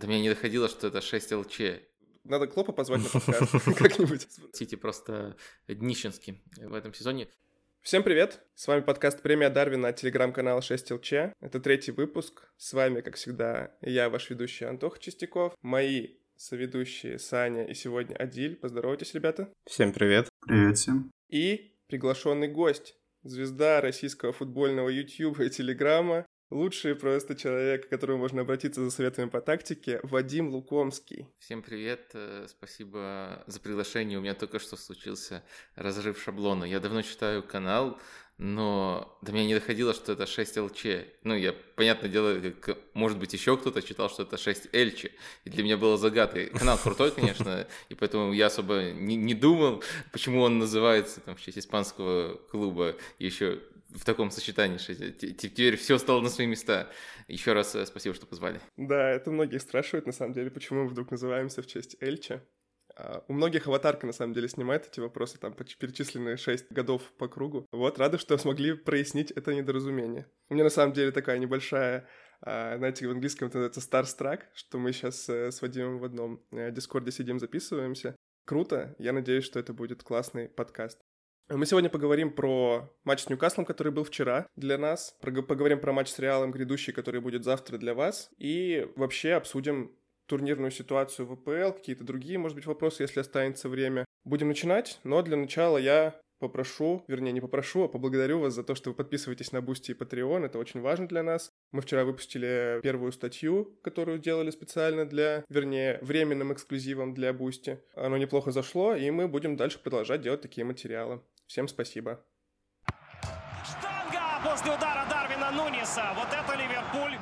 до меня не доходило, что это 6 ЛЧ. Надо Клопа позвать на подкаст как-нибудь. Сити просто днищенский в этом сезоне. Всем привет! С вами подкаст «Премия Дарвина» от телеграм-канала 6 ЛЧ. Это третий выпуск. С вами, как всегда, я, ваш ведущий Антох Чистяков, мои соведущие Саня и сегодня Адиль. Поздоровайтесь, ребята. Всем привет. Привет всем. И приглашенный гость, звезда российского футбольного YouTube и Телеграма, лучший просто человек, к которому можно обратиться за советами по тактике, Вадим Лукомский. Всем привет, э, спасибо за приглашение. У меня только что случился разрыв шаблона. Я давно читаю канал, но до меня не доходило, что это 6 ЛЧ. Ну, я, понятное дело, как, может быть, еще кто-то читал, что это 6 ЛЧ. И для меня было загадкой. Канал крутой, конечно, и поэтому я особо не, не думал, почему он называется там, в честь испанского клуба еще в таком сочетании. Теперь все стало на свои места. Еще раз э, спасибо, что позвали. Да, это многие спрашивают, на самом деле, почему мы вдруг называемся в честь Эльча. А, у многих аватарка, на самом деле, снимает эти вопросы, там перечисленные 6 годов по кругу. Вот, рады, что смогли прояснить это недоразумение. У меня, на самом деле, такая небольшая а, знаете, в английском это называется Starstruck, что мы сейчас э, с Вадимом в одном э, дискорде сидим, записываемся. Круто, я надеюсь, что это будет классный подкаст. Мы сегодня поговорим про матч с Ньюкаслом, который был вчера для нас, поговорим про матч с Реалом грядущий, который будет завтра для вас, и вообще обсудим турнирную ситуацию в АПЛ, какие-то другие, может быть, вопросы, если останется время. Будем начинать, но для начала я попрошу, вернее, не попрошу, а поблагодарю вас за то, что вы подписываетесь на Boosty и Patreon, это очень важно для нас. Мы вчера выпустили первую статью, которую делали специально для, вернее, временным эксклюзивом для Boosty. Оно неплохо зашло, и мы будем дальше продолжать делать такие материалы. Всем спасибо. Штанга после удара Дарвина Нуниса. Вот это Ливерпуль.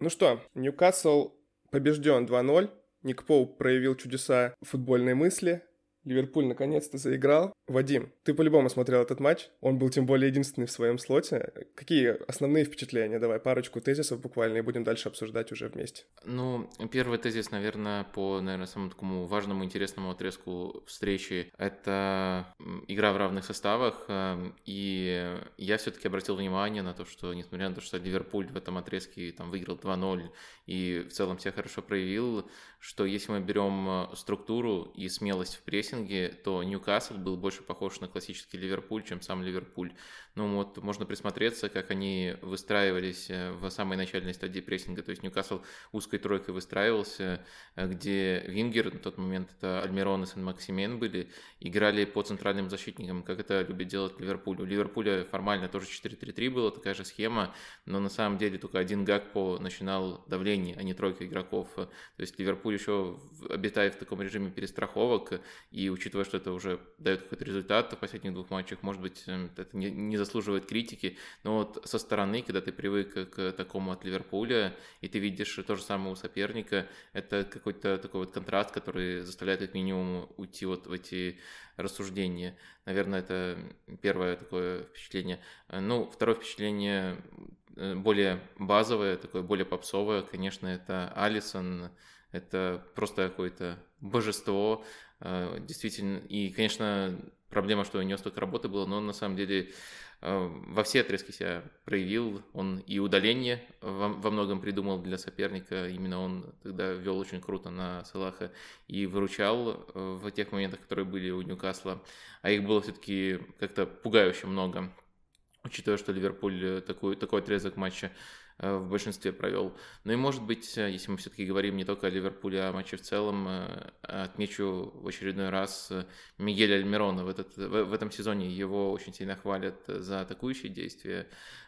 Ну что, Ньюкасл побежден 2-0. Ник Поуп проявил чудеса футбольной мысли. Ливерпуль наконец-то заиграл. Вадим, ты по-любому смотрел этот матч. Он был тем более единственный в своем слоте. Какие основные впечатления? Давай парочку тезисов буквально и будем дальше обсуждать уже вместе. Ну, первый тезис, наверное, по, наверное, самому такому важному, интересному отрезку встречи. Это игра в равных составах. Эм, и я все-таки обратил внимание на то, что, несмотря на то, что Ливерпуль в этом отрезке там выиграл 2-0 и в целом себя хорошо проявил, что если мы берем э, структуру и смелость в прессинге, то Ньюкасл был больше похож на классический Ливерпуль, чем сам Ливерпуль. Ну вот можно присмотреться, как они выстраивались э, в самой начальной стадии прессинга. То есть Ньюкасл узкой тройкой выстраивался, э, где Вингер, на тот момент это Альмирон и Сен-Максимен были, играли по центральным защитникам, как это любит делать Ливерпуль. У Ливерпуля формально тоже 4-3-3 была такая же схема, но на самом деле только один Гакпо начинал давление, а не тройка игроков. То есть Ливерпуль еще обитает в таком режиме перестраховок, и учитывая, что это уже дает какой-то результат в последних двух матчах, может быть, эм, это не, не заслуживает критики, но вот со стороны, когда ты привык к такому от Ливерпуля, и ты видишь то же самое у соперника, это какой-то такой вот контраст, который заставляет как минимум уйти вот в эти рассуждения. Наверное, это первое такое впечатление. Ну, второе впечатление э, более базовое, такое более попсовое, конечно, это Алисон, это просто какое-то божество, э, действительно. И, конечно, проблема, что у него столько работы было, но он на самом деле э, во все отрезки себя проявил. Он и удаление во, многом придумал для соперника. Именно он тогда вел очень круто на Салаха и выручал э, в тех моментах, которые были у Ньюкасла. А их было все-таки как-то пугающе много, учитывая, что Ливерпуль такой, такой отрезок матча в большинстве провел. Ну и, может быть, э, если мы все-таки говорим не только о Ливерпуле, а о матче в целом, э, отмечу в очередной раз Мигеля Альмирона. В, этот, в этом сезоне его очень сильно хвалят за атакующие действия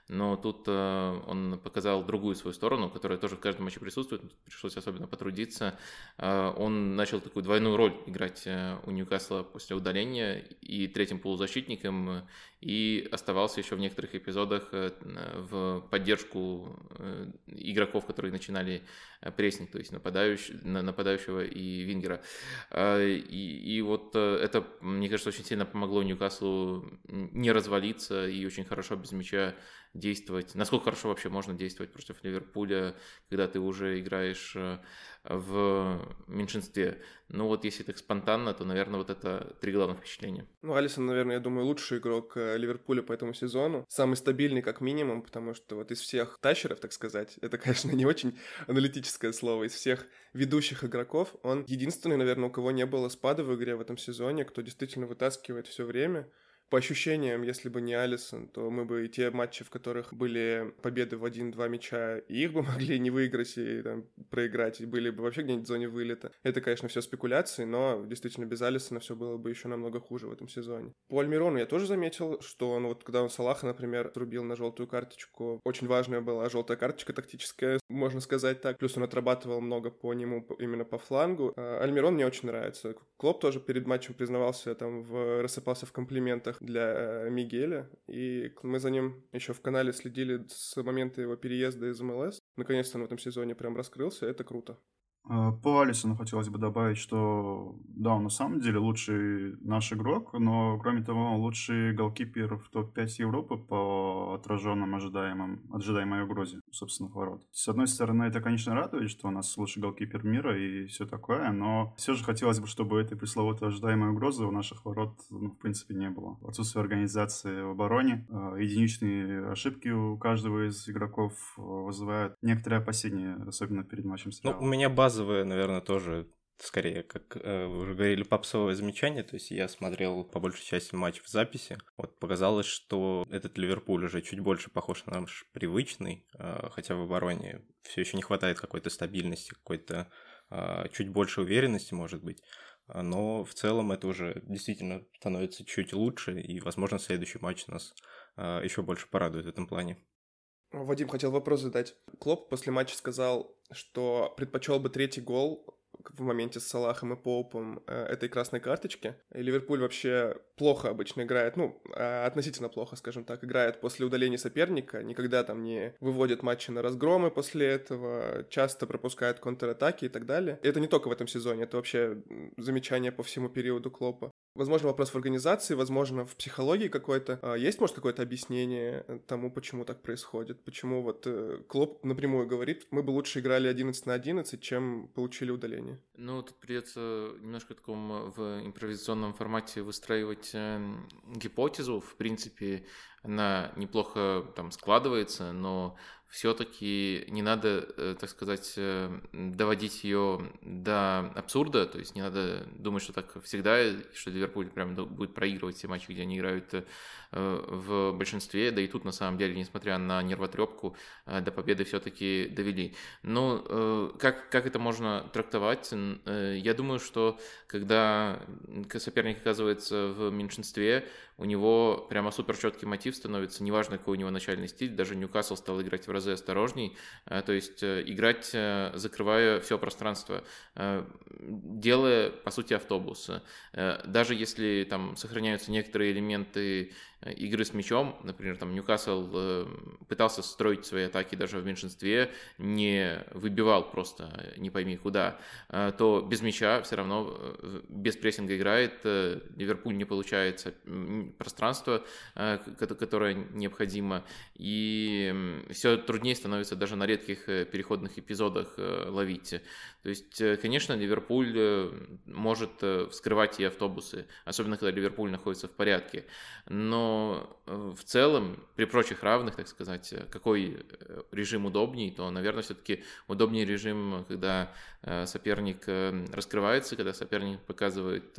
но тут э, он показал другую свою сторону, которая тоже в каждом матче присутствует, пришлось особенно потрудиться. Э, он начал такую двойную роль играть э, у Ньюкасла после удаления и третьим полузащитником, и оставался еще в некоторых эпизодах в поддержку игроков, которые начинали прессинг, то есть нападающий, нападающего и Вингера. И, и вот это, мне кажется, очень сильно помогло Ньюкаслу не развалиться и очень хорошо без мяча действовать, насколько хорошо вообще можно действовать против Ливерпуля, когда ты уже играешь э, в меньшинстве. Ну вот если так спонтанно, то, наверное, вот это три главных впечатления. Ну, Алисон, наверное, я думаю, лучший игрок э, Ливерпуля по этому сезону. Самый стабильный, как минимум, потому что вот из всех тащеров, так сказать, это, конечно, не очень аналитическое слово, из всех ведущих игроков, он единственный, наверное, у кого не было спада в игре в этом сезоне, кто действительно вытаскивает все время по ощущениям, если бы не Алисон, то мы бы и те матчи, в которых были победы в один-два мяча, и их бы могли не выиграть и там, проиграть, и были бы вообще где-нибудь в зоне вылета. Это, конечно, все спекуляции, но действительно без Алисона все было бы еще намного хуже в этом сезоне. По Альмирону я тоже заметил, что он вот, когда он Салаха, например, рубил на желтую карточку, очень важная была желтая карточка тактическая, можно сказать так. Плюс он отрабатывал много по нему именно по флангу. А, Альмирон мне очень нравится. Клоп тоже перед матчем признавался, там, в, рассыпался в комплиментах для э, Мигеля, и мы за ним еще в канале следили с момента его переезда из МЛС. Наконец-то он в этом сезоне прям раскрылся, это круто. А, по Алисону хотелось бы добавить, что да, он на самом деле лучший наш игрок, но кроме того, он лучший голкипер в топ-5 Европы по отраженным ожидаемым, ожидаемой угрозе собственных ворот. С одной стороны, это, конечно, радует, что у нас лучший голкипер мира и все такое, но все же хотелось бы, чтобы этой пресловутой ожидаемой угрозы у наших ворот, ну, в принципе, не было. Отсутствие организации в обороне, а, единичные ошибки у каждого из игроков вызывают некоторые опасения, особенно перед матчем с Ну, у меня база базовые, наверное, тоже скорее, как э, уже говорили, попсовое замечание. То есть я смотрел по большей части матч в записи. Вот показалось, что этот Ливерпуль уже чуть больше похож на наш привычный, э, хотя в обороне все еще не хватает какой-то стабильности, какой-то э, чуть больше уверенности, может быть. Но в целом это уже действительно становится чуть лучше, и, возможно, следующий матч нас э, еще больше порадует в этом плане. Вадим хотел вопрос задать. Клоп после матча сказал, что предпочел бы третий гол в моменте с Салахом и Поупом э, этой красной карточки. И Ливерпуль вообще плохо обычно играет, ну, э, относительно плохо, скажем так, играет после удаления соперника, никогда там не выводит матчи на разгромы после этого, часто пропускает контратаки и так далее. И это не только в этом сезоне, это вообще замечание по всему периоду Клопа. Возможно, вопрос в организации, возможно, в психологии какой-то. А есть, может, какое-то объяснение тому, почему так происходит? Почему вот э, Клоп напрямую говорит, мы бы лучше играли 11 на 11, чем получили удаление? Ну, тут придется немножко таком в импровизационном формате выстраивать э, гипотезу. В принципе, она неплохо там складывается, но все-таки не надо, э, так сказать, э, доводить ее до абсурда, то есть не надо думать, что так всегда, что Ливерпуль прям будет проигрывать все матчи, где они играют э, в большинстве, да и тут на самом деле, несмотря на нервотрепку, до победы все-таки довели. Но как, как это можно трактовать? Я думаю, что когда соперник оказывается в меньшинстве, у него прямо супер четкий мотив становится, неважно, какой у него начальный стиль, даже Ньюкасл стал играть в разы осторожней, э, то есть э, играть, э, закрывая все пространство, делая, по сути, автобус. Даже если там сохраняются некоторые элементы игры с мячом, например, там Ньюкасл пытался строить свои атаки даже в меньшинстве, не выбивал просто не пойми куда, то без мяча все равно без прессинга играет, Ливерпуль не получается пространство, которое необходимо, и все труднее становится даже на редких переходных эпизодах ловить. То есть, конечно, Ливерпуль может вскрывать и автобусы, особенно когда Ливерпуль находится в порядке, но Э, в целом, при прочих равных, так сказать, э, какой э, режим удобней, то, наверное, все-таки удобнее режим, когда соперник раскрывается, когда соперник показывает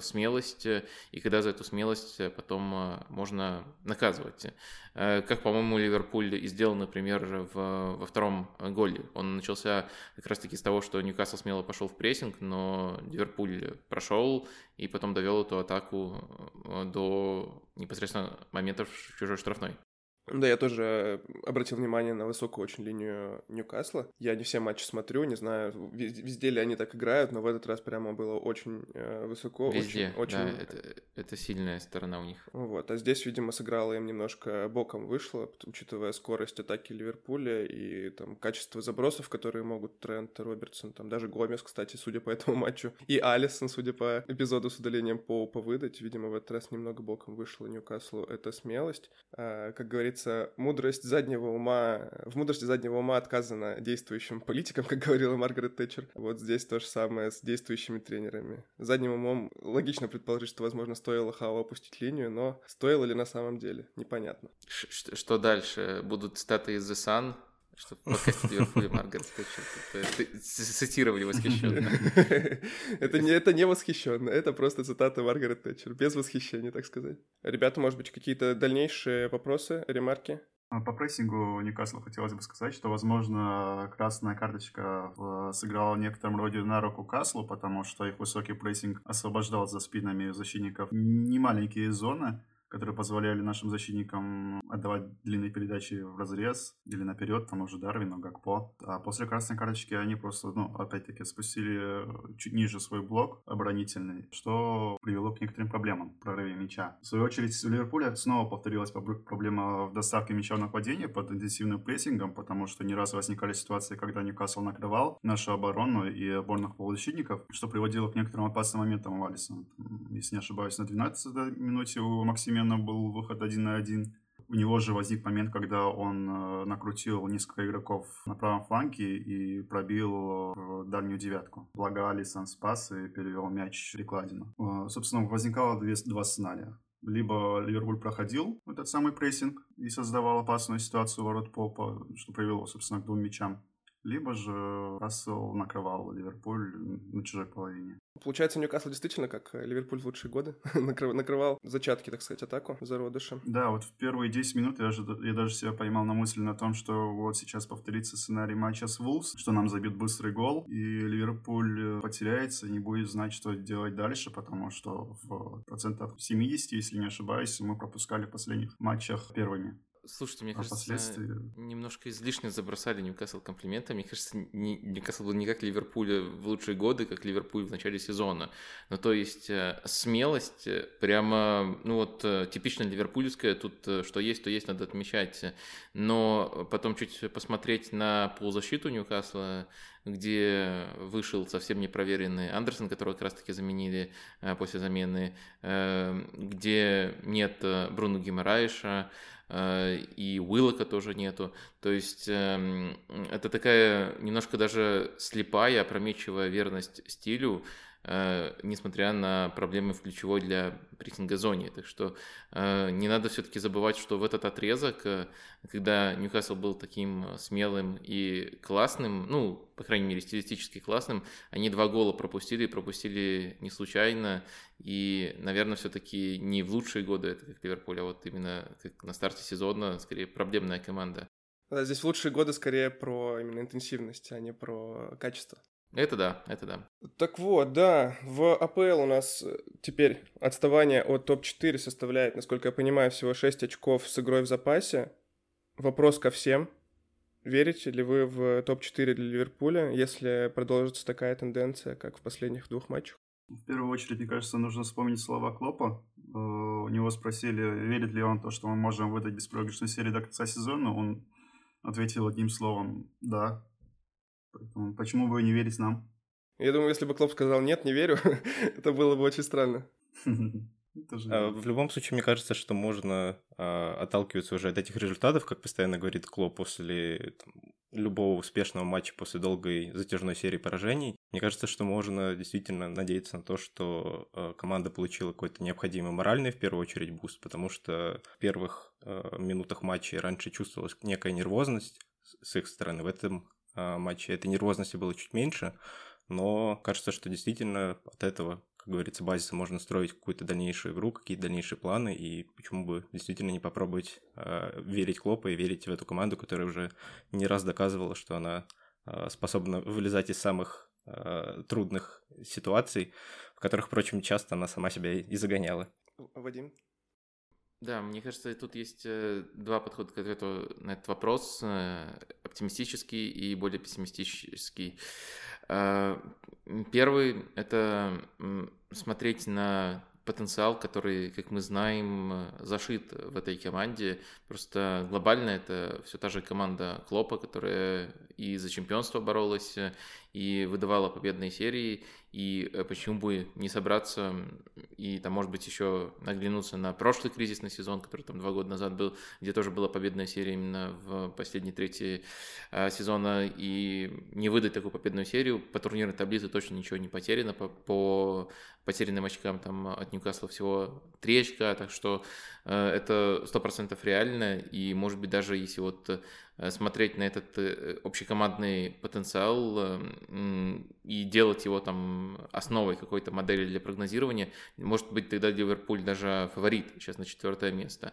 смелость, и когда за эту смелость потом можно наказывать. Как, по-моему, Ливерпуль и сделал, например, в, во втором голе. Он начался как раз-таки с того, что Ньюкасл смело пошел в прессинг, но Ливерпуль прошел и потом довел эту атаку до непосредственно моментов чужой штрафной. Да, я тоже обратил внимание на высокую очень линию Ньюкасла. Я не все матчи смотрю, не знаю, везде ли они так играют, но в этот раз прямо было очень э, высоко. Везде, очень, да, очень... Это, это сильная сторона у них. Вот, а здесь, видимо, сыграло им немножко боком вышло, учитывая скорость атаки Ливерпуля и там качество забросов, которые могут Трент, Робертсон, там даже Гомес, кстати, судя по этому матчу, и Алисон, судя по эпизоду с удалением Поупа выдать, видимо, в этот раз немного боком вышло Ньюкаслу эта смелость. А, как говорит говорится, мудрость заднего ума, в мудрости заднего ума отказано действующим политикам, как говорила Маргарет Тэтчер. Вот здесь то же самое с действующими тренерами. Задним умом логично предположить, что, возможно, стоило Хао опустить линию, но стоило ли на самом деле, непонятно. Ш что дальше? Будут цитаты из The Sun? Что в подкасте Ливерпуля Маргарет Тэтчер цитировали восхищенно. Это не, это не восхищенно, это просто цитата Маргарет Тэтчер, без восхищения, так сказать. Ребята, может быть, какие-то дальнейшие вопросы, ремарки? А по прессингу Ньюкасла хотелось бы сказать, что, возможно, красная карточка сыграла в некотором роде на руку Каслу, потому что их высокий прессинг освобождал за спинами защитников немаленькие зоны, которые позволяли нашим защитникам отдавать длинные передачи в разрез или наперед, тому же Дарвину, Гакпо. А после красной карточки они просто, ну, опять-таки, спустили чуть ниже свой блок оборонительный, что привело к некоторым проблемам в прорыве мяча. В свою очередь, в Ливерпуле снова повторилась проблема в доставке мяча в нападение под интенсивным прессингом, потому что не раз возникали ситуации, когда Ньюкасл накрывал нашу оборону и опорных полузащитников, что приводило к некоторым опасным моментам у Алисона. Если не ошибаюсь, на 12 минуте у Максима одновременно был выход один на один. У него же возник момент, когда он э, накрутил несколько игроков на правом фланге и пробил в дальнюю девятку. Благо Алисон спас и перевел мяч Рекладину. Э, собственно, возникало две, два сценария. Либо Ливерпуль проходил этот самый прессинг и создавал опасную ситуацию ворот Попа, что привело, собственно, к двум мячам либо же Рассел накрывал Ливерпуль на чужой половине. Получается, Ньюкасл действительно, как Ливерпуль в лучшие годы, накрывал зачатки, так сказать, атаку зародышем. Да, вот в первые 10 минут я, же, я даже себя поймал на мысли на том, что вот сейчас повторится сценарий матча с Вулс, что нам забьют быстрый гол, и Ливерпуль потеряется, не будет знать, что делать дальше, потому что в процентах 70, если не ошибаюсь, мы пропускали в последних матчах первыми. Слушайте, мне а кажется, немножко излишне забросали Ньюкасл комплиментами. Мне кажется, Ньюкасл был не как Ливерпуль в лучшие годы, как Ливерпуль в начале сезона. Ну, то есть, э, смелость э, прямо, ну вот, э, типично ливерпульская, тут что есть, то есть, надо отмечать. Но потом чуть посмотреть на полузащиту Ньюкасла, где вышел совсем непроверенный Андерсон, которого как раз-таки заменили после замены, где нет Бруно Гимараиша, Э, и Уиллока тоже нету. То есть эм, это такая немножко даже слепая, опрометчивая верность стилю, Э, несмотря на проблемы в ключевой для прессинга зоне. Так что э, не надо все-таки забывать, что в этот отрезок, э, когда Ньюкасл был таким смелым и классным, ну, по крайней мере, стилистически классным, они два гола пропустили, пропустили не случайно, и, наверное, все-таки не в лучшие годы это как Ливерпуль, а вот именно как на старте сезона, скорее, проблемная команда. Да, здесь лучшие годы скорее про именно интенсивность, а не про качество. Это да, это да. Так вот, да, в АПЛ у нас э, теперь отставание от топ-4 составляет, насколько я понимаю, всего 6 очков с игрой в запасе. Вопрос ко всем. Верите ли вы в топ-4 для Ливерпуля, если продолжится такая тенденция, как в последних двух матчах? В первую очередь, мне кажется, нужно вспомнить слова Клопа. Э, у него спросили, верит ли он в то, что мы можем выдать беспроигрышную серию до конца сезона. Он ответил одним словом «да». Поэтому почему бы не верить нам? Я думаю, если бы Клоп сказал «нет, не верю», это было бы очень странно. А, в любом случае, мне кажется, что можно а, отталкиваться уже от этих результатов, как постоянно говорит Клоп, после любого успешного матча, после долгой затяжной серии поражений. Мне кажется, что можно действительно надеяться на то, что а, команда получила какой-то необходимый моральный, в первую очередь, буст, потому что в первых минутах матча раньше чувствовалась некая нервозность с их стороны. В этом матче этой нервозности было чуть меньше, но кажется, что действительно от этого, как говорится, базиса можно строить какую-то дальнейшую игру, какие-то дальнейшие планы, и почему бы действительно не попробовать э, верить Клопа и верить в эту команду, которая уже не раз доказывала, что она э, способна вылезать из самых э, трудных ситуаций, в которых, впрочем, часто она сама себя и загоняла. Вадим? Да, мне кажется, тут есть э, два подхода к ответу на этот вопрос. Э, оптимистический и более пессимистический. Э, первый – это смотреть на потенциал, который, как мы знаем, зашит в этой команде. Просто глобально это все та же команда Клопа, которая и за чемпионство боролась, и выдавала победные серии, и э, почему бы не собраться и там, может быть, еще наглянуться на прошлый кризисный сезон, который там два года назад был, где тоже была победная серия именно в последней трети э, сезона, и не выдать такую победную серию. По турнирной таблице точно ничего не потеряно, по, по потерянным очкам там от Ньюкасла всего три очка, так что э, это сто процентов реально, и может быть даже если вот смотреть на этот э, общекомандный потенциал э, и делать его там основой какой-то модели для прогнозирования, может быть тогда Ливерпуль даже фаворит сейчас на четвертое место.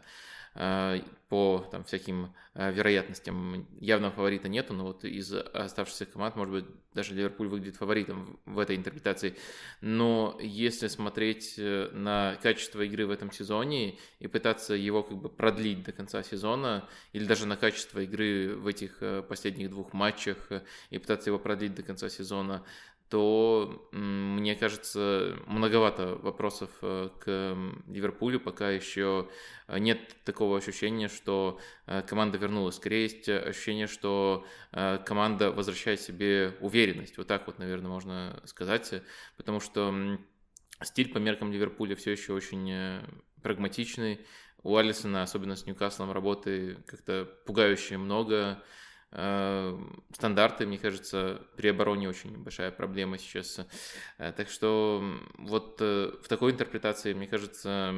Э, по там, всяким э, вероятностям явного фаворита нету, но вот из оставшихся команд, может быть, даже Ливерпуль выглядит фаворитом в этой интерпретации. Но если смотреть э, на качество игры в этом сезоне и пытаться его как бы продлить до конца сезона, или даже на качество игры в этих последних двух матчах и пытаться его продлить до конца сезона, то, мне кажется, многовато вопросов э, к Ливерпулю, пока еще э, нет такого ощущения, что э, команда вернулась. Скорее есть ощущение, что команда возвращает себе уверенность. Вот так вот, наверное, можно сказать, потому что стиль по меркам Ливерпуля все еще очень прагматичный. У Алисона, особенно с Ньюкаслом, работы как-то пугающе много. Э, стандарты, мне кажется, при обороне очень большая проблема сейчас. Э, так что вот э, в такой интерпретации, мне кажется,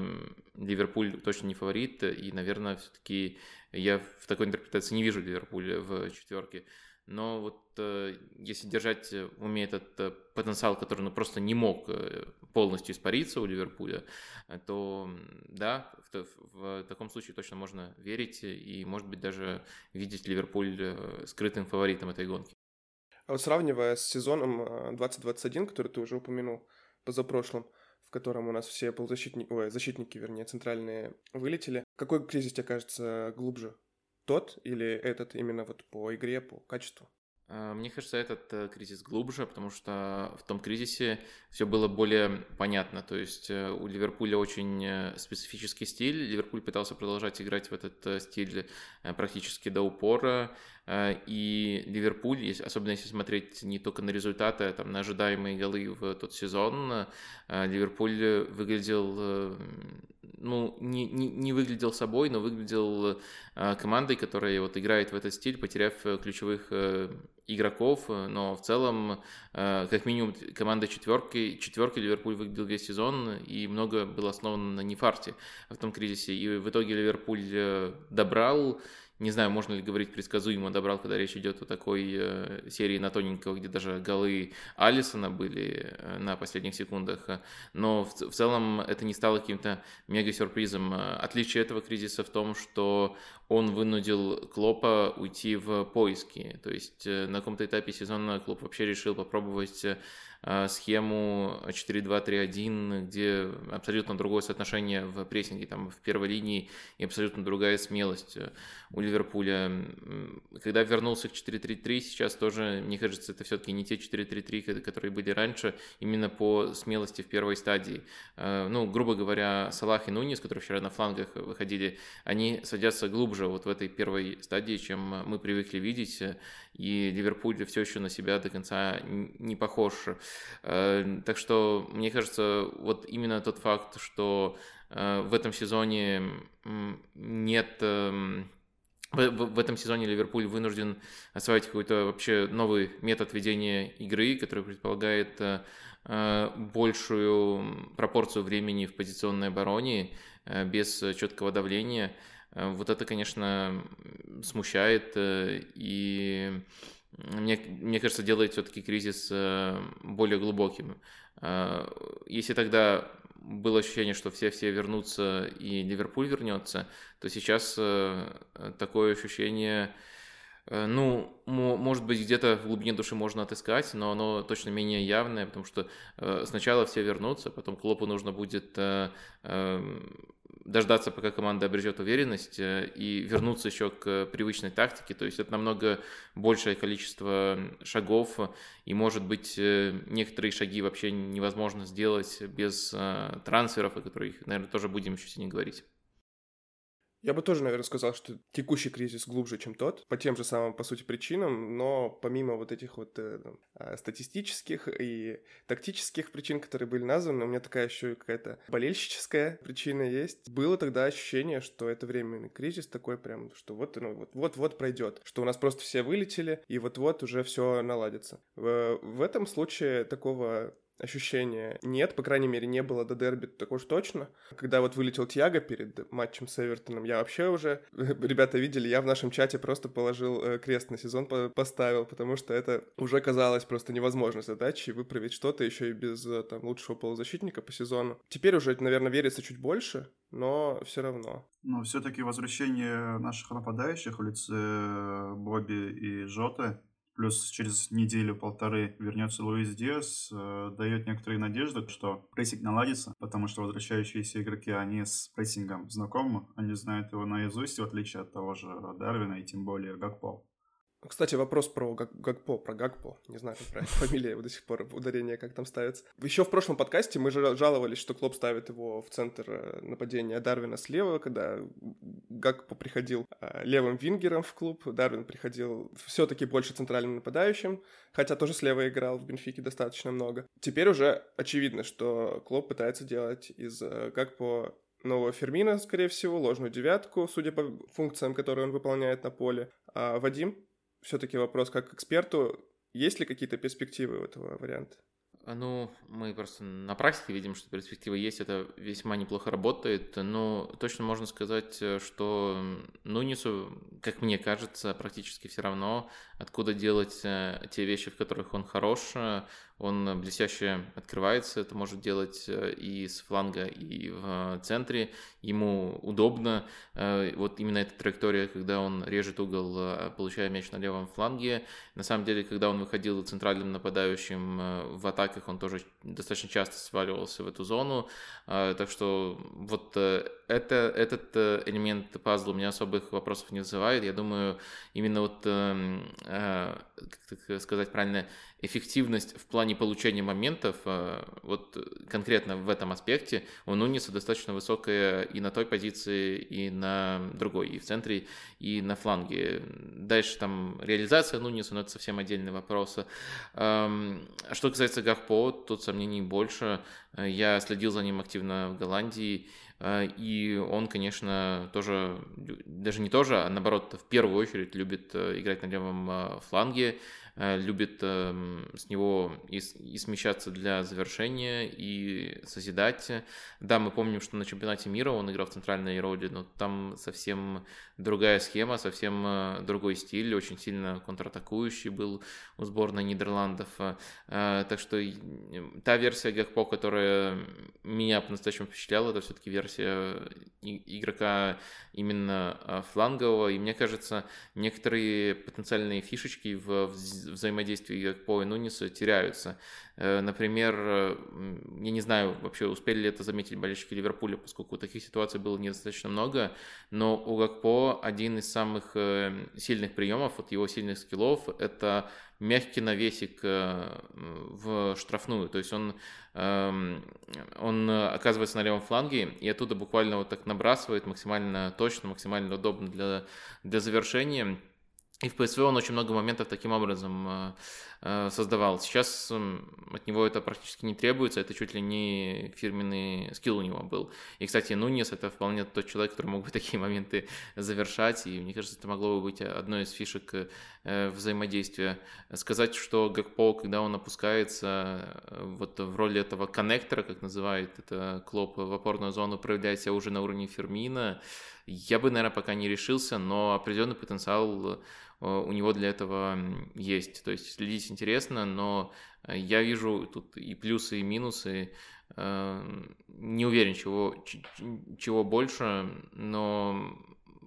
Ливерпуль точно не фаворит, и, наверное, все-таки я в такой интерпретации не вижу Ливерпуля в четверке. Но вот э, если держать в уме этот э, потенциал, который ну, просто не мог э, полностью испариться у Ливерпуля, то да, в, в, в таком случае точно можно верить и, может быть, даже видеть Ливерпуль скрытым фаворитом этой гонки. А вот сравнивая с сезоном 2021, который ты уже упомянул, позапрошлым, в котором у нас все полузащитники, ой, защитники, вернее, центральные вылетели, какой кризис тебе кажется глубже? Тот или этот именно вот по игре, по качеству? А, мне кажется, этот э, кризис глубже, потому что в том кризисе все было более понятно. То есть э, у Ливерпуля очень э, специфический стиль. Ливерпуль пытался продолжать играть в этот стиль практически до упора. И Ливерпуль, особенно если смотреть не только на результаты, а там, на ожидаемые голы в тот сезон, Ливерпуль выглядел ну, не, не, не выглядел собой, но выглядел э, командой, которая вот играет в этот стиль, потеряв э, ключевых э, игроков, но в целом, э, как минимум, команда четверки, четверки Ливерпуль выглядел весь сезон, и много было основано на нефарте в том кризисе, и в итоге Ливерпуль э, добрал, не знаю, можно ли говорить предсказуемо добрал, когда речь идет о такой э, серии на тоненького, где даже голы Алисона были э, на последних секундах. Но в, в целом это не стало каким-то мега-сюрпризом. Отличие этого кризиса в том, что он вынудил Клопа уйти в поиски. То есть э, на каком-то этапе сезона Клоп вообще решил попробовать э, схему 4-2-3-1, где абсолютно другое соотношение в прессинге, там в первой линии и абсолютно другая смелость э, у Ливерпуля. Когда вернулся к 4-3-3, сейчас тоже, мне кажется, это все-таки не те 4-3-3, которые были раньше, именно по смелости в первой стадии. Ну, грубо говоря, Салах и Нунис, которые вчера на флангах выходили, они садятся глубже вот в этой первой стадии, чем мы привыкли видеть, и Ливерпуль все еще на себя до конца не похож. Э, так что, мне кажется, вот именно тот факт, что э, в этом сезоне нет эм, в, этом сезоне Ливерпуль вынужден осваивать какой-то вообще новый метод ведения игры, который предполагает э, большую пропорцию времени в позиционной обороне без четкого давления. Э, вот это, конечно, смущает э, и мне, мне кажется, делает все-таки кризис э, более глубоким. Если тогда было ощущение, что все-все вернутся и Ливерпуль вернется, то сейчас такое ощущение, ну, может быть, где-то в глубине души можно отыскать, но оно точно менее явное, потому что сначала все вернутся, потом Клопу нужно будет дождаться, пока команда обретет уверенность э, и вернуться еще к привычной тактике. То есть это намного большее количество шагов, и, может быть, э, некоторые шаги вообще невозможно сделать без э, трансферов, о которых, наверное, тоже будем еще сегодня говорить. Я бы тоже, наверное, сказал, что текущий кризис глубже, чем тот, по тем же самым, по сути, причинам, но помимо вот этих вот э, а, статистических и тактических причин, которые были названы, у меня такая еще какая-то болельщическая причина есть. Было тогда ощущение, что это временный кризис такой прям, что вот, ну, вот, вот, вот пройдет, что у нас просто все вылетели, и вот-вот уже все наладится. В, в этом случае такого ощущения нет, по крайней мере, не было до дерби так уж точно. Когда вот вылетел Тиаго перед матчем с Эвертоном, я вообще уже, ребята видели, я в нашем чате просто положил э, крест на сезон, поставил, потому что это уже казалось просто невозможной задачей выправить что-то еще и без э, там лучшего полузащитника по сезону. Теперь уже, наверное, верится чуть больше, но все равно. Но все-таки возвращение наших нападающих в лице э, Бобби и Жоты плюс через неделю-полторы вернется Луис Диас, э, дает некоторые надежды, что прессинг наладится, потому что возвращающиеся игроки, они с прессингом знакомы, они знают его наизусть, в отличие от того же Дарвина и тем более Гакпо. Кстати, вопрос про Гагпо, про Гагпо. Не знаю, как правильно фамилия до сих пор, ударение как там ставится. Еще в прошлом подкасте мы же жаловались, что Клоп ставит его в центр э, нападения Дарвина слева, когда Гагпо приходил э, левым вингером в клуб, Дарвин приходил все-таки больше центральным нападающим, хотя тоже слева играл в Бенфике достаточно много. Теперь уже очевидно, что Клоп пытается делать из э, Гагпо нового Фермина, скорее всего, ложную девятку, судя по функциям, которые он выполняет на поле. А Вадим, все-таки вопрос как к эксперту. Есть ли какие-то перспективы у этого варианта? А, ну, мы просто на практике видим, что перспектива есть, это весьма неплохо работает, но точно можно сказать, э, что Нунису, как мне кажется, практически все равно, откуда делать э, те вещи, в которых он хорош, он блестяще открывается, это может делать э, и с фланга, и в центре, ему удобно, э, вот именно эта траектория, когда он режет угол, э, получая мяч на левом фланге, на самом деле, когда он выходил центральным нападающим в атаках, он тоже достаточно часто сваливался в эту зону, так что вот это, этот элемент пазла у меня особых вопросов не вызывает, я думаю, именно вот, эм, как сказать правильно, эффективность в плане получения моментов, э, вот конкретно в этом аспекте у Нуниса достаточно высокая и на той позиции, и на другой, и в центре, и на фланге. Дальше там реализация Нуниса, но это совсем отдельный вопрос. Эм, что касается Гахпо, тут сомнений больше. Я следил за ним активно в Голландии, э, и он, конечно, тоже, даже не тоже, а наоборот, в первую очередь любит э, играть на левом фланге, любит эм, с него и, и смещаться для завершения, и созидать. Да, мы помним, что на чемпионате мира он играл в центральной роли, но там совсем другая схема, совсем э, другой стиль, очень сильно контратакующий был у сборной Нидерландов. Э, так что та версия Гакпо, которая меня по-настоящему впечатляла, это все-таки версия игрока именно флангового, и мне кажется, некоторые потенциальные фишечки в взаимодействии Гакпо и Нуниса теряются. Э, например, э, я не знаю, вообще успели ли это заметить болельщики Ливерпуля, поскольку таких ситуаций было недостаточно много, но у Гакпо один из самых э, сильных приемов, вот его сильных скиллов, это мягкий навесик в штрафную, то есть он, эм, он оказывается на левом фланге и оттуда буквально вот так набрасывает максимально точно, максимально удобно для, для завершения. И в PSV он очень много моментов таким образом э, э, создавал. Сейчас от него это практически не требуется, это чуть ли не фирменный скилл у него был. И, кстати, Нунес это вполне тот человек, который мог бы такие моменты завершать, и мне кажется, это могло бы быть одной из фишек э, взаимодействия. Сказать, что Гакпо, когда он опускается вот в роли этого коннектора, как называют это Клоп, в опорную зону, проявляет уже на уровне Фермина, я бы, наверное, пока не решился, но определенный потенциал у него для этого есть. То есть следить интересно, но э, я вижу тут и плюсы, и минусы. Э, не уверен, чего, чего больше, но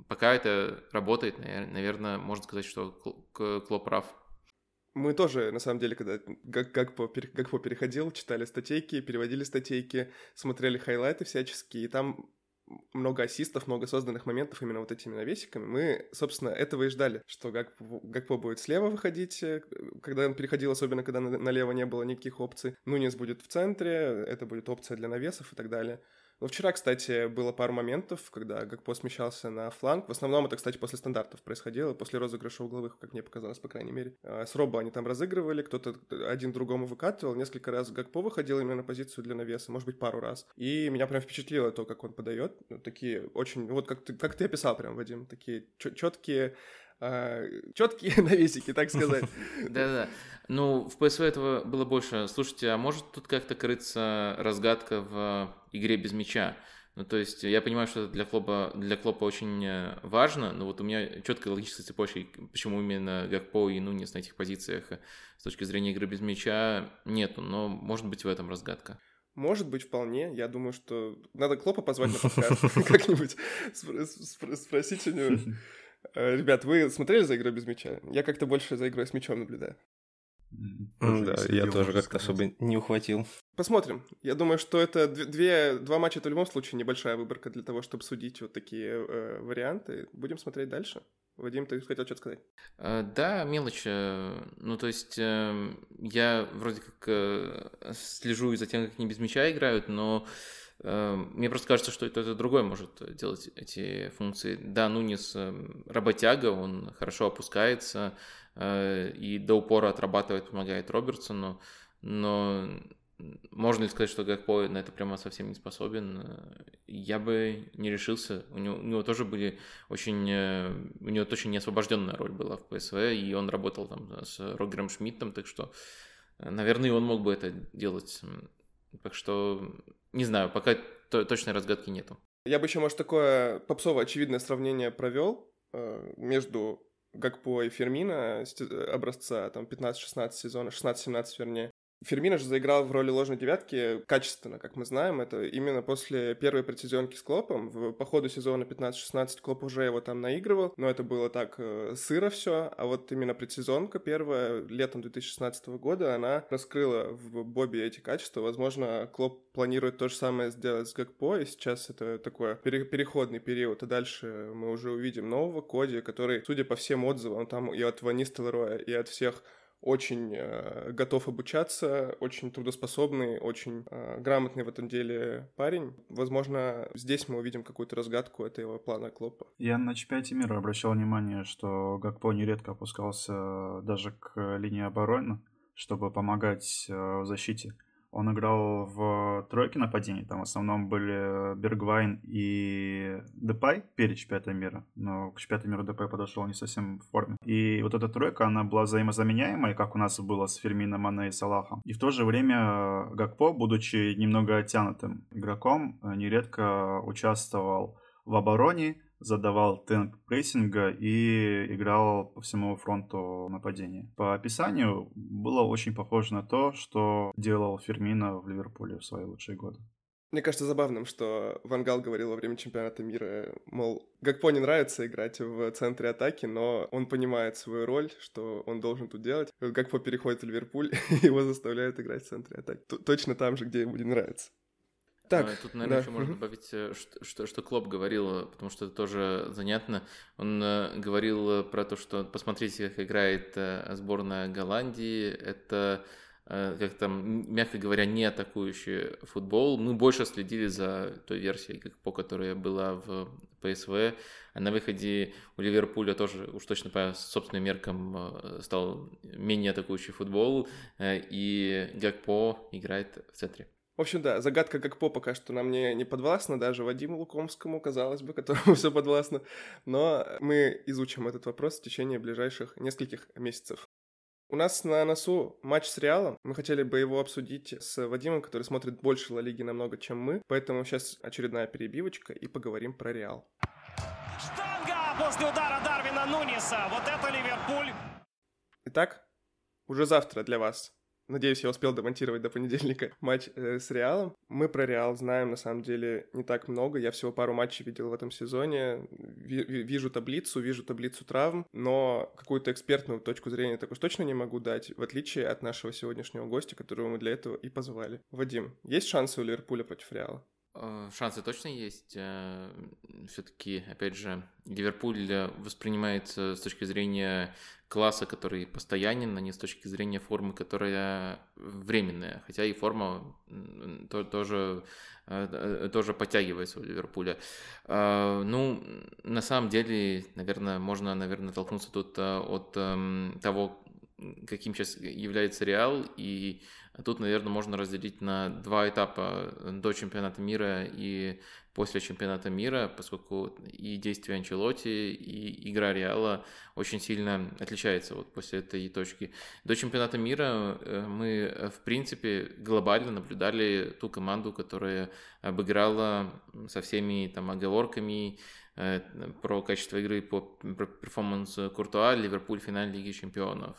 пока это работает, наверное, можно сказать, что Клоп прав. Мы тоже, на самом деле, когда как, как, по, как по переходил, читали статейки, переводили статейки, смотрели хайлайты всяческие, и там много ассистов, много созданных моментов именно вот этими навесиками. Мы, собственно, этого и ждали, что Гакпо будет слева выходить, э, когда он переходил, особенно когда налево не было никаких опций. Нунес будет в центре, это будет опция для навесов и так далее. Ну, вчера, кстати, было пару моментов, когда Гакпо смещался на фланг. В основном это, кстати, после стандартов происходило, после розыгрыша угловых, как мне показалось, по крайней мере. А, с Робо они там разыгрывали, кто-то один другому выкатывал. Несколько раз Гакпо выходил именно на позицию для навеса, может быть, пару раз. И меня прям впечатлило то, как он подает. Ну, такие очень, вот как ты, как ты описал прям, Вадим, такие четкие четкие навесики, так сказать. Да-да. Ну, в ПСВ этого было больше. Слушайте, а может тут как-то крыться разгадка в игре без мяча? Ну, то есть, я понимаю, что это для Клопа, для Клопа очень э, важно, но вот у меня четкая логическая цепочка, почему именно Гакпо и Нунис на этих позициях э, с точки зрения игры без мяча нету, но может быть в этом разгадка. Может быть, вполне. Я думаю, что надо Клопа позвать на подкаст как-нибудь, спросить у него. Э, ребят, вы смотрели за игрой без мяча? Я как-то больше за игрой с мячом наблюдаю. да, я тоже как-то особо не ухватил. Посмотрим. Я думаю, что это две, два матча, это в любом случае небольшая выборка для того, чтобы судить вот такие э, варианты. Будем смотреть дальше. Вадим, ты хотел что-то сказать? Э, да, мелочь. Э, ну, то есть, я вроде как слежу за тем, как они без мяча играют, но мне просто кажется, что это, другой может делать эти функции. Да, Нунис эм, работяга, он хорошо опускается э, и до упора отрабатывает, помогает Робертсону, но можно ли сказать, что Гакпо на это прямо совсем не способен? Я бы не решился. У него, у него тоже были очень... Э, у него очень неосвобожденная роль была в ПСВ, и он работал там с Рогером Шмидтом, так что, э, наверное, он мог бы это делать. Так что не знаю, пока точной разгадки нету. Я бы еще, может, такое попсовое очевидное сравнение провел э, между Гакпо и Фермина образца там 15-16 сезона, 16-17 вернее. Фермино же заиграл в роли ложной девятки качественно, как мы знаем. Это именно после первой предсезонки с Клопом. В, по ходу сезона 15-16 Клоп уже его там наигрывал, но это было так э, сыро все. А вот именно предсезонка первая, летом 2016 года, она раскрыла в Бобби эти качества. Возможно, Клоп планирует то же самое сделать с Гакпо, и сейчас это такой пере- переходный период, и дальше мы уже увидим нового Коди, который, судя по всем отзывам, там и от Вани Стеллероя, и от всех очень э, готов обучаться, очень трудоспособный, очень э, грамотный в этом деле парень. Возможно, здесь мы увидим какую-то разгадку этого плана Клопа. Я на чемпионате мира обращал внимание, что Гакпо нередко опускался даже к линии обороны, чтобы помогать э, в защите. Он играл в тройке нападений, там в основном были Бергвайн и Депай перед чемпионатом мира, но к чемпионату мира Депай подошел не совсем в форме. И вот эта тройка, она была взаимозаменяемой, как у нас было с Фермино, Мане и Салахом. И в то же время Гакпо, будучи немного оттянутым игроком, нередко участвовал в обороне, задавал темп прессинга и играл по всему фронту нападения. По описанию было очень похоже на то, что делал Фермино в Ливерпуле в свои лучшие годы. Мне кажется забавным, что Вангал говорил во время чемпионата мира, мол, Гакпо не нравится играть в центре атаки, но он понимает свою роль, что он должен тут делать. Гакпо переходит в Ливерпуль, его заставляют играть в центре атаки. Точно там же, где ему не нравится. Так, а, Тут, наверное, да. еще можно добавить, э, что, что, что Клоп говорил, э, потому что это тоже занятно. Он э, говорил про то, что посмотрите, как играет сборная Голландии. Это как там, мягко говоря, не атакующий футбол. Мы больше следили за той версией, как по которой была в ПСВ. А на выходе у Ливерпуля тоже уж точно по собственным меркам стал менее атакующий футбол. И Гакпо играет в центре. В общем, да, загадка как по пока что нам не, не подвластна, даже Вадиму Лукомскому, казалось бы, которому все подвластно. Но мы изучим этот вопрос в течение ближайших нескольких месяцев. У нас на носу матч с Реалом. Мы хотели бы его обсудить с Вадимом, который смотрит больше Ла Лиги намного, чем мы. Поэтому сейчас очередная перебивочка и поговорим про Реал. Штанга после удара Дарвина Нуниса. Вот это Ливерпуль. Итак, уже завтра для вас Надеюсь, я успел демонтировать до понедельника матч э, с Реалом. Мы про Реал знаем, на самом деле, не так много. Я всего пару матчей видел в этом сезоне. Ви- вижу таблицу, вижу таблицу травм, но какую-то экспертную точку зрения так уж точно не могу дать, в отличие от нашего сегодняшнего гостя, которого мы для этого и позвали. Вадим, есть шансы у Ливерпуля против Реала? Э, шансы точно есть. Э, Все-таки, опять же, Ливерпуль воспринимается с точки зрения класса, который постоянен, а не с точки зрения формы, которая временная. Хотя и форма тоже, э, тоже подтягивается у Ливерпуля. Ну, на самом деле, наверное, можно, наверное, толкнуться тут от эм, того, каким сейчас является Реал, и тут, наверное, можно разделить на два этапа до чемпионата мира и после чемпионата мира, поскольку и действия Анчелоти, и игра Реала очень сильно отличается вот после этой точки. До чемпионата мира э, мы, в принципе, глобально наблюдали ту команду, которая обыграла со всеми там оговорками, Э, про качество игры по перформанс Куртуа, Ливерпуль в финале Лиги Чемпионов.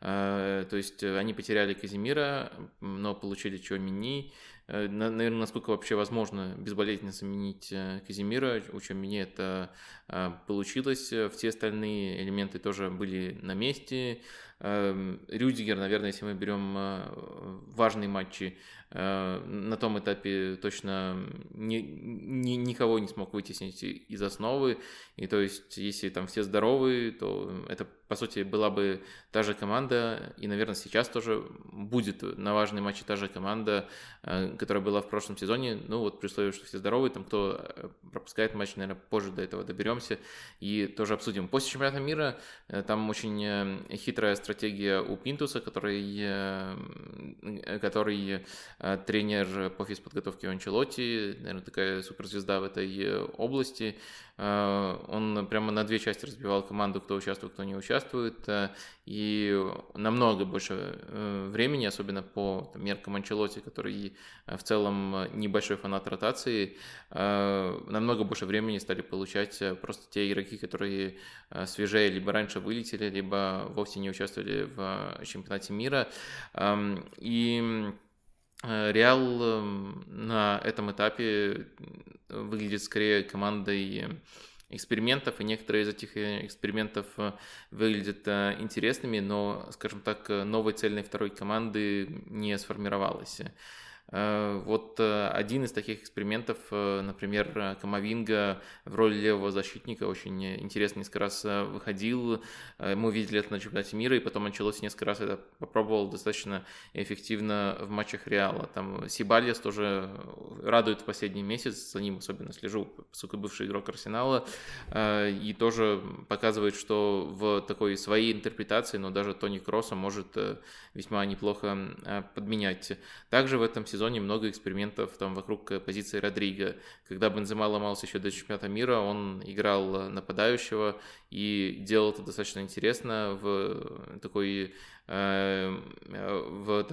Э, то есть они потеряли Казимира, но получили Чуамини. Э, наверное, насколько вообще возможно безболезненно заменить Казимира. У Чуамини это получилось. Все остальные элементы тоже были на месте. Рюдигер, наверное, если мы берем важные матчи, Э, на том этапе точно ни, ни, никого не смог вытеснить из основы. И то есть, если там все здоровы, то это, по сути, была бы та же команда. И, наверное, сейчас тоже будет на важные матчи та же команда, э, которая была в прошлом сезоне. Ну, вот при условии, что все здоровы, там кто э, пропускает матч, наверное, позже до этого доберемся и тоже обсудим. После чемпионата мира там очень хитрая стратегия у Пинтуса, который, который Э, тренер по физподготовке Анчелотти, наверное, такая суперзвезда в этой э, области. Э, он прямо на две части разбивал команду, кто участвует, кто не участвует, и намного больше времени, особенно по меркам Анчелотти, который в целом небольшой фанат ротации, намного больше времени стали получать просто те игроки, которые свежее либо раньше вылетели, либо вовсе не участвовали в чемпионате мира. Эм, и Э, Реал эм, на этом этапе выглядит скорее командой экспериментов, и некоторые из этих э, экспериментов э, выглядят интересными, но, скажем так, новой цельной второй команды не сформировалось. Э, вот э, один из таких экспериментов, э, например, Камовинга в роли левого защитника очень интересно несколько раз выходил. Мы увидели это на чемпионате мира, и потом началось несколько раз это попробовал достаточно эффективно в матчах Реала. Там Сибальес тоже радует в последний месяц, за ним особенно слежу, поскольку бывший игрок Арсенала, и тоже показывает, что в такой своей интерпретации, но даже Тони Кросса может весьма неплохо подменять. Также в этом сезоне много экспериментов там вокруг э, позиции Родриго. Когда Бензема ломался еще до чемпионата мира, он играл нападающего и делал это достаточно интересно в такой э, в,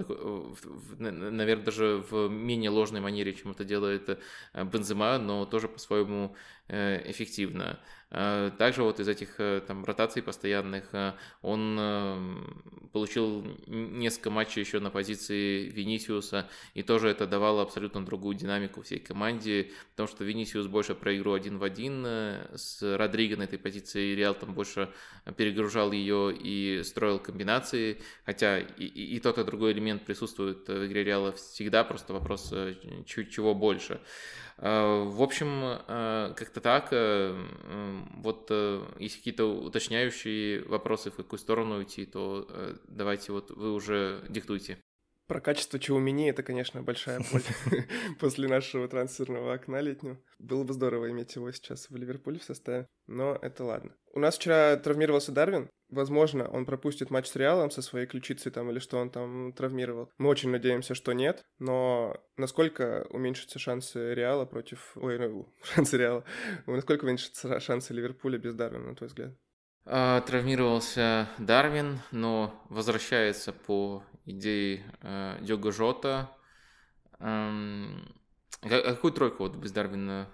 в, наверное, даже в менее ложной манере, чем это делает э, Бензема, но тоже по-своему эффективно. Э, также вот из этих э, там ротаций постоянных э, он получил несколько матчей еще на позиции Винисиуса, и тоже это давало абсолютно другую динамику всей команде, потому что Винисиус больше про игру один в один с Родриго на этой позиции, Реал там больше перегружал ее и строил комбинации, хотя и, и, тот, и другой элемент присутствует в игре Реала всегда, просто вопрос чуть чего больше. Э, в общем, э, как-то так. Э, вот если какие-то уточняющие вопросы, в какую сторону уйти, то давайте вот вы уже диктуйте. Про качество Чаумини это, конечно, большая боль после нашего трансферного окна летнего. Было бы здорово иметь его сейчас в Ливерпуле в составе, но это ладно. У нас вчера травмировался Дарвин. Возможно, он пропустит матч с Реалом со своей ключицей там или что он там травмировал. Мы очень надеемся, что нет, но насколько уменьшатся шансы Реала против... Ой, ну, шансы Реала. Насколько уменьшатся шансы Ливерпуля без Дарвина, на твой взгляд? А, травмировался Дарвин, но возвращается по идее э, Дёга Жота. Эм, какую тройку вот без Дарвина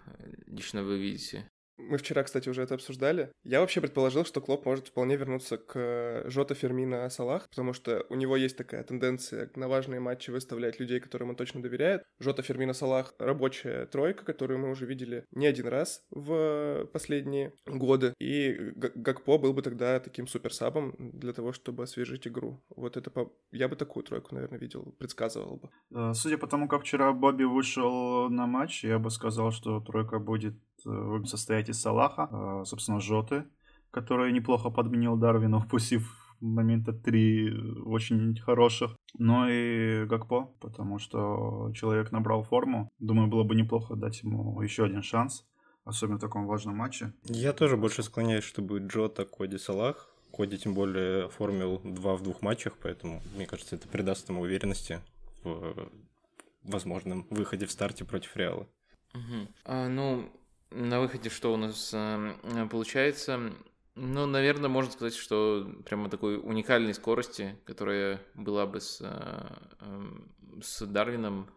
лично вы видите? Мы вчера, кстати, уже это обсуждали. Я вообще предположил, что Клоп может вполне вернуться к Жота Фермина Салах, потому что у него есть такая тенденция на важные матчи выставлять людей, которым он точно доверяет. Жота Фермина Салах — рабочая тройка, которую мы уже видели не один раз в последние годы. И Гакпо был бы тогда таким суперсабом для того, чтобы освежить игру. Вот это по... Я бы такую тройку, наверное, видел, предсказывал бы. Э, судя по тому, как вчера Бобби вышел на матч, я бы сказал, что тройка будет Э, состоять из Салаха, э, собственно, Жоты, который неплохо подменил Дарвина, упустив момента три очень хороших. Но и Гакпо, потому что человек набрал форму. Думаю, было бы неплохо дать ему еще один шанс, особенно в таком важном матче. Я тоже больше склоняюсь, чтобы Джота, Коди, Салах. Коди тем более оформил два в двух матчах, поэтому, мне кажется, это придаст ему уверенности в возможном выходе в старте против Реала. Угу. А, ну, на выходе что у нас э, получается? Ну, наверное, можно сказать, что прямо такой уникальной скорости, которая была бы с, э, эм, с Дарвином,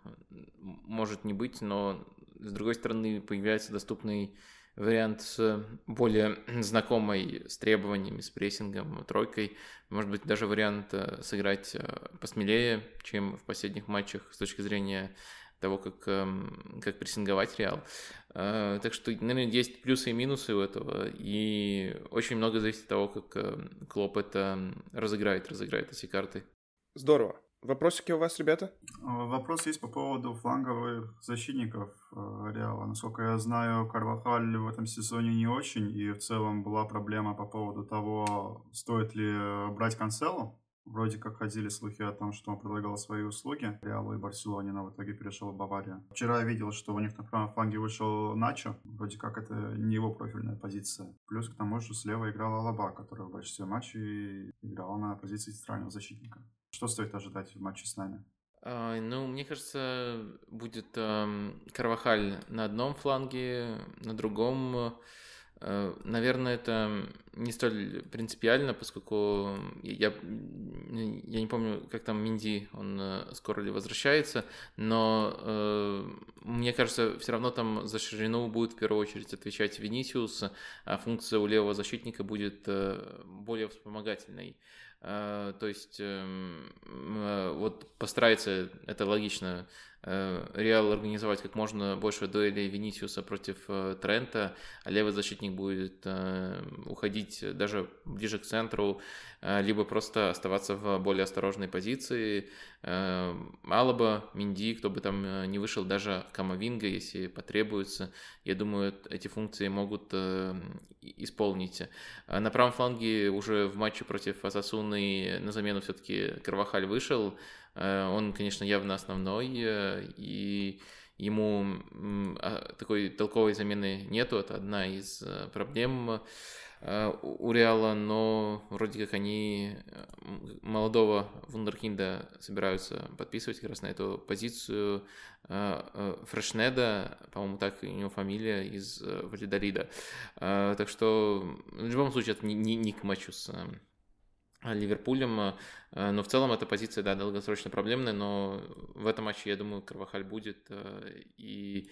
может не быть, но с другой стороны появляется доступный вариант с более знакомой с требованиями, с прессингом, тройкой. Может быть, даже вариант э, сыграть посмелее, чем в последних матчах с точки зрения того, как, эм, как прессинговать Реал. Э, так что, наверное, есть плюсы и минусы у этого, и очень много зависит от того, как эм, Клоп это разыграет, разыграет эти карты. Здорово. Вопросики у вас, ребята? Э, вопрос есть по поводу фланговых защитников э, Реала. Насколько я знаю, Карвахаль в этом сезоне не очень, и в целом была проблема по поводу того, стоит ли брать Канцелу Вроде как ходили слухи о том, что он предлагал свои услуги Реалу и Барселоне, но в итоге перешел в Баварию. Вчера я видел, что у них на правом фланге вышел Начо. Вроде как это не его профильная позиция. Плюс к тому же слева играл Алаба, который в большинстве матчей играл на позиции центрального защитника. Что стоит ожидать в матче с нами? А, ну, мне кажется, будет э, Карвахаль на одном фланге, на другом наверное, это не столь принципиально, поскольку я, я не помню, как там Минди, он э, скоро ли возвращается, но э, мне кажется, все равно там за ширину будет в первую очередь отвечать Венисиус, а функция у левого защитника будет э, более вспомогательной. Э, то есть эм, э, вот постарается, это логично, Э, Реал организовать как можно больше дуэлей Венисиуса против э, Трента, а левый защитник будет э, уходить даже ближе к центру, либо просто оставаться в более осторожной позиции. Алаба, Минди, кто бы там не вышел, даже Камовинга, если потребуется, я думаю, эти функции могут исполнить. На правом фланге уже в матче против Асасуны на замену все-таки Карвахаль вышел, Э, он, конечно, явно основной, э, и ему а, такой толковой замены нету, это одна из э, проблем у Реала, но вроде как они молодого вундеркинда собираются подписывать как раз на эту позицию Фрешнеда, по-моему, так у него фамилия из Валидарида. Так что в любом случае это не, не, не к матчу с Ливерпулем. Э, но в целом эта позиция, да, долгосрочно проблемная, но в этом матче, я думаю, Карвахаль будет. Э, и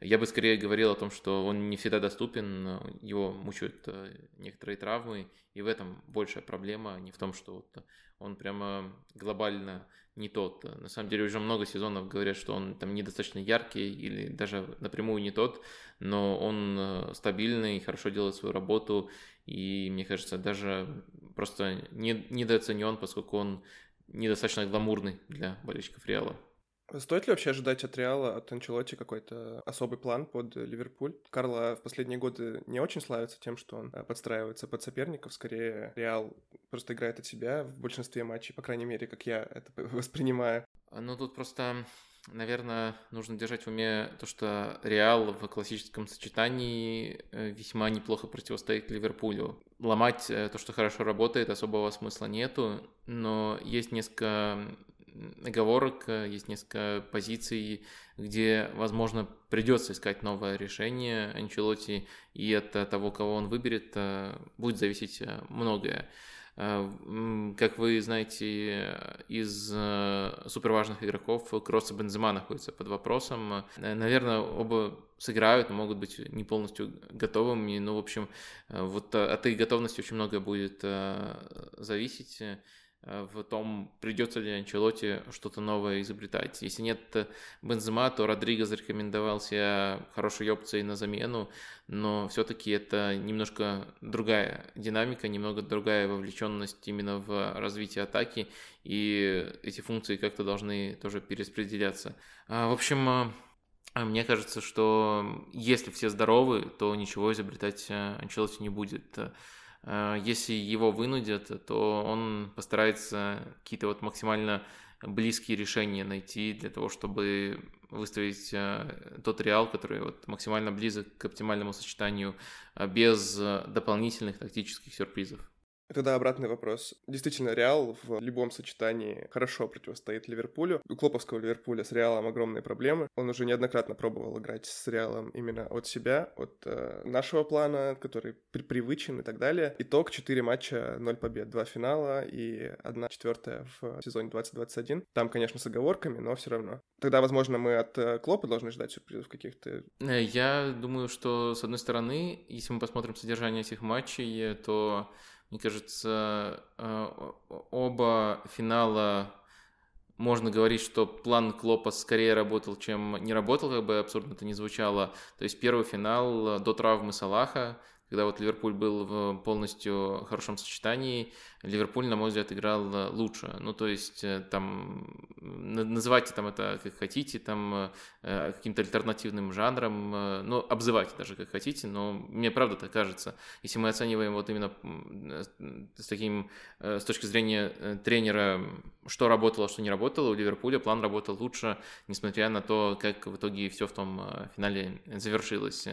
я бы скорее говорил о том, что он не всегда доступен, его мучают э, некоторые травмы, и в этом большая проблема, а не в том, что вот он прямо глобально не тот. На самом деле уже много сезонов говорят, что он там недостаточно яркий или даже напрямую не тот, но он стабильный, хорошо делает свою работу, и мне кажется, даже просто не, недооценен, поскольку он недостаточно гламурный для болельщиков Реала. Стоит ли вообще ожидать от Реала, от Анчелотти какой-то особый план под Ливерпуль? Карло в последние годы не очень славится тем, что он э, подстраивается под соперников. Скорее, Реал просто играет от себя в большинстве матчей, по крайней мере, как я это воспринимаю. Ну, тут просто наверное, нужно держать в уме то, что Реал в классическом сочетании э, весьма неплохо противостоит Ливерпулю. Ломать э, то, что хорошо работает, особого смысла нету, но есть несколько оговорок, э, есть несколько позиций, где, возможно, придется искать новое решение Анчелоти, и от того, кого он выберет, будет зависеть многое. Как вы знаете, из суперважных игроков Кросс и Бензема находятся под вопросом. Наверное, оба сыграют, но могут быть не полностью готовыми. Ну, в общем, вот от их готовности очень многое будет зависеть. Э, в том, придется ли Анчелоте что-то новое изобретать. Если нет э, Бензема, то Родриго зарекомендовал себя хорошей опцией на замену, но все-таки это немножко другая динамика, немного другая вовлеченность именно в развитие атаки, и эти функции как-то должны тоже перераспределяться. А, в общем, э, мне кажется, что если все здоровы, то ничего изобретать Анчелоте не будет. Э, если его вынудят, то он постарается какие-то вот максимально близкие решения найти для того, чтобы выставить э, тот реал, который вот максимально близок к оптимальному сочетанию э, без дополнительных тактических сюрпризов. Тогда обратный вопрос. Действительно, Реал в любом сочетании хорошо противостоит Ливерпулю. У Клоповского Ливерпуля с Реалом огромные проблемы. Он уже неоднократно пробовал играть с Реалом именно от себя, от э, нашего плана, который при привычен и так далее. Итог 4 матча, 0 побед, 2 финала и 1 четвертая в сезоне 2021. Там, конечно, с оговорками, но все равно. Тогда, возможно, мы от э, Клопа должны ждать сюрпризов каких-то. Э, я думаю, что, с одной стороны, если мы посмотрим содержание этих матчей, то мне кажется, э, оба финала можно говорить, что план Клопа скорее работал, чем не работал, как бы абсурдно это не звучало. То есть первый финал э, до травмы Салаха, когда вот Ливерпуль был в полностью хорошем сочетании, Ливерпуль, на мой взгляд, играл э, лучше. Ну, то есть, э, там, называйте там это как хотите, там, э, каким-то альтернативным жанром, ну, обзывайте даже как хотите, но мне правда так кажется. Если мы оцениваем вот именно с таким, с точки зрения тренера, что работало, что не работало, у Ливерпуля план работал лучше, несмотря на то, как в итоге все в том финале завершилось.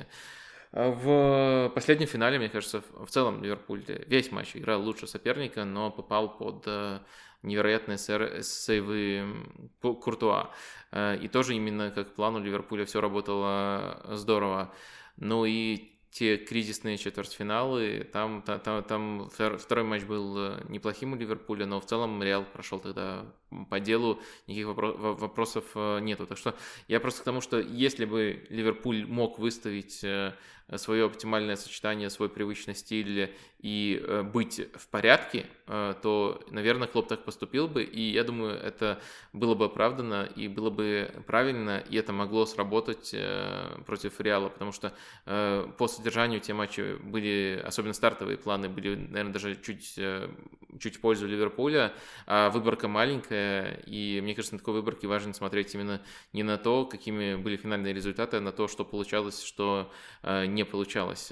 А в последнем финале, мне кажется, в целом Ливерпуль весь матч играл лучше соперника, но попал под э, невероятные сейвы Куртуа. Э, и тоже именно как плану Ливерпуля все работало здорово. Ну и те кризисные четвертьфиналы, там, там, там второй матч был э, неплохим у Ливерпуля, но в целом Реал прошел тогда по делу, никаких вопросов нету. Так что я просто к тому, что если бы Ливерпуль мог выставить свое оптимальное сочетание, свой привычный стиль и э, быть в порядке, э, то, наверное, Клоп так поступил бы, и я думаю, это было бы оправдано и было бы правильно, и это могло сработать э, против Реала, потому что по содержанию те матчи были, особенно стартовые планы, были, наверное, даже чуть, чуть в пользу Ливерпуля, а выборка маленькая, и мне кажется, на такой выборке важно смотреть именно не на то, какими были финальные результаты, а на то, что получалось, что не получалось.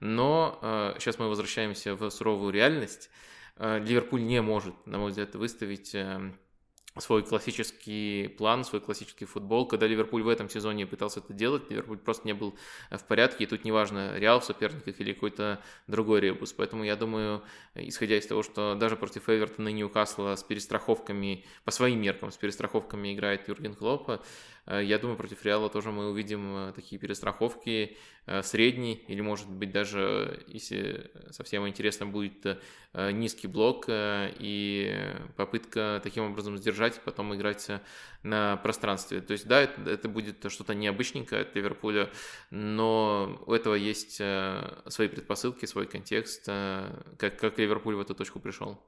Но сейчас мы возвращаемся в суровую реальность, э, Ливерпуль не может, на мой взгляд, выставить эм, свой классический план, свой классический футбол. Когда Ливерпуль в этом сезоне пытался это делать, Ливерпуль просто не был в порядке, и тут неважно, Реал в соперниках или какой-то другой ребус. Поэтому я думаю, исходя из того, что даже против Эвертона и Ньюкасла с перестраховками, по своим меркам, с перестраховками играет Юрген Клопа, Э, я думаю, против Реала тоже мы увидим э, такие перестраховки э, средний или, может быть, даже, если совсем интересно, будет низкий блок и попытка таким образом сдержать потом играть на пространстве. То есть, да, это будет что-то необычненькое от Ливерпуля, но у этого есть свои предпосылки, свой контекст, как, как Ливерпуль в эту точку пришел.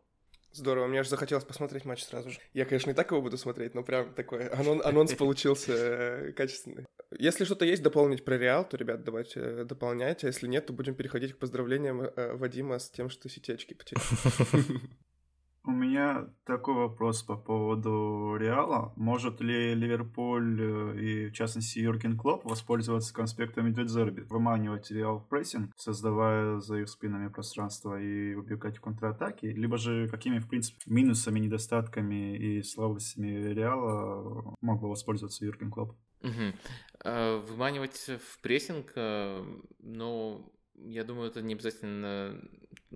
Здорово, мне аж захотелось посмотреть матч сразу же. Я, конечно, и так его буду смотреть, но прям такой анон, анонс получился э, качественный. Если что-то есть дополнить про Реал, то, ребят, давайте э, дополняйте. А если нет, то будем переходить к поздравлениям э, Вадима с тем, что сети очки потерял. У меня такой вопрос по поводу Реала. Может ли Ливерпуль э, и, в частности, Юрген Клоп воспользоваться конспектами Дедзерби, выманивать Реал в прессинг, создавая за их спинами пространство и убегать в контратаке? Либо же какими, в принципе, минусами, недостатками и слабостями Реала мог бы воспользоваться Юрген Клоп? Угу. Выманивать в прессинг, э, ну, я думаю, это не обязательно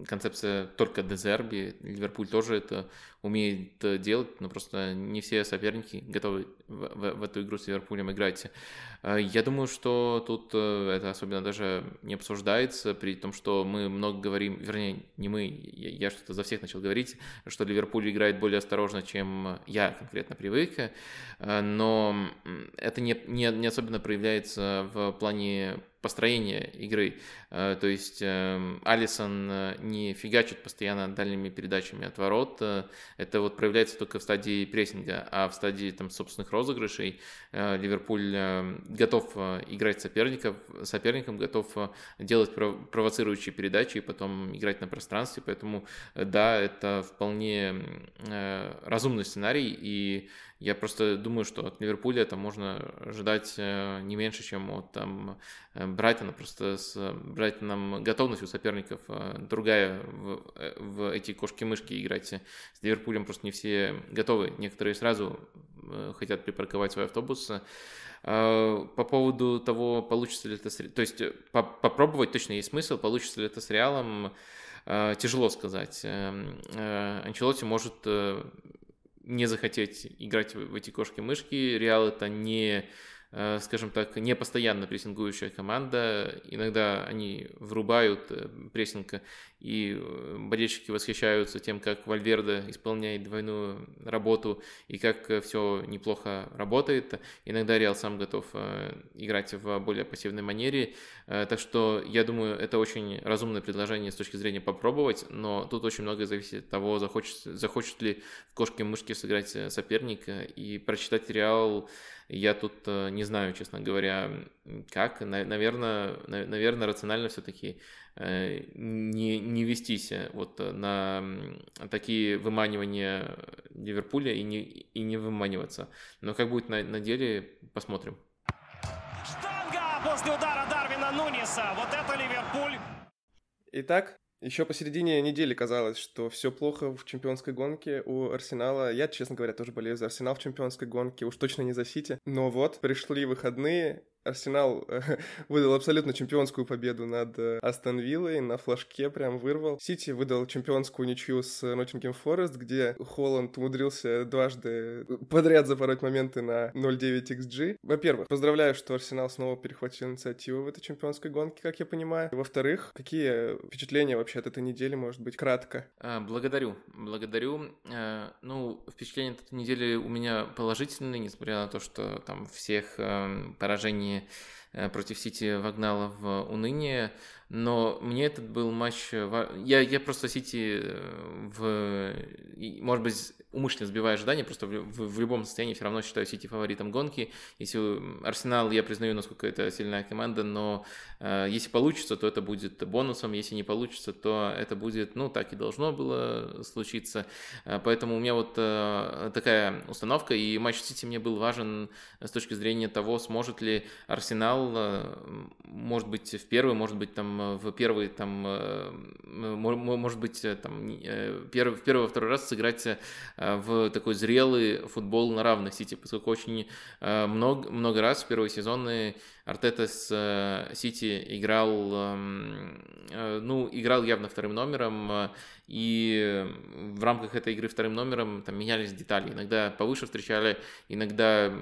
концепция только Дезерби. Ливерпуль тоже это умеет делать, но просто не все соперники готовы в, в, в эту игру с Ливерпулем играть. Э, я думаю, что тут э, это особенно даже не обсуждается, при том, что мы много говорим, вернее, не мы, я, я что-то за всех начал говорить, что Ливерпуль играет более осторожно, чем я конкретно привык, э, но это не, не, не особенно проявляется в плане построения игры. То есть эм, Алисон не фигачит постоянно дальними передачами от ворот. Это вот проявляется только в стадии прессинга, а в стадии там собственных розыгрышей Ливерпуль готов э, играть соперников, соперником, готов э, делать провоцирующие передачи и потом играть на пространстве. Поэтому, э, да, это вполне разумный сценарий, и я просто думаю, что от Ливерпуля это можно ожидать не меньше, чем от там, Брайтона. Просто с Брайтоном готовность у соперников другая в, в эти кошки-мышки играть. С Ливерпулем просто не все готовы. Некоторые сразу хотят припарковать свой автобус. А, по поводу того, получится ли это с... То есть э, по попробовать точно есть смысл, получится ли это с Реалом, а, тяжело сказать. Эм, э, Анчелотти может э, не захотеть играть в эти кошки-мышки. Реал это не Э, скажем так, не постоянно прессингующая команда. Иногда они врубают э, прессинг, и э, болельщики восхищаются тем, как Вальверде исполняет двойную работу и как все неплохо работает. Иногда Реал сам готов играть в более пассивной манере. Так что я думаю, это очень разумное предложение с точки зрения попробовать, но тут очень многое зависит от того, захочет, захочет ли в кошки-мышки сыграть соперник и прочитать Реал я тут э, не знаю, честно говоря, как. Наверное, наверное рационально все-таки э, не, не вестись э, вот на такие выманивания Ливерпуля и не, и не выманиваться. Но как будет на, на деле, посмотрим. Штанга после удара Дарвина Нуниса. Вот это Ливерпуль. Итак, еще посередине недели казалось, что все плохо в чемпионской гонке у Арсенала. Я, честно говоря, тоже болею за Арсенал в чемпионской гонке, уж точно не за Сити. Но вот, пришли выходные, Арсенал э, выдал абсолютно чемпионскую победу над э, Астон Виллой, на флажке прям вырвал. Сити выдал чемпионскую ничью с Ноттингем Форест, где Холланд умудрился дважды подряд запороть моменты на 0.9 XG. Во-первых, поздравляю, что Арсенал снова перехватил инициативу в этой чемпионской гонке, как я понимаю. Во-вторых, какие впечатления вообще от этой недели, может быть, кратко? А, благодарю, благодарю. Ну, впечатления от этой недели у меня положительные, несмотря на то, что там всех поражений Э, против Сити вогнала в уныние, но мне этот был матч... Э, я, я просто Сити э, в... Может быть, умышленно сбиваю ожидания, просто в, в, в любом состоянии все равно считаю Сити фаворитом гонки. Если Арсенал, я признаю, насколько это сильная команда, но э, если получится, то это будет бонусом, если не получится, то это будет, ну, так и должно было случиться. Э, поэтому у меня вот э, такая установка, и матч Сити мне был важен с точки зрения того, сможет ли Арсенал, э, может быть, в первый, может быть, там, в первый, там, э, может быть, э, там, первый, в первый, второй раз сыграть в такой зрелый футбол на равных Сити, поскольку очень много, много раз в первые сезоны Артета с э, Сити играл, эм, ну, играл явно вторым номером, и в рамках этой игры вторым номером там менялись детали. Иногда повыше встречали, иногда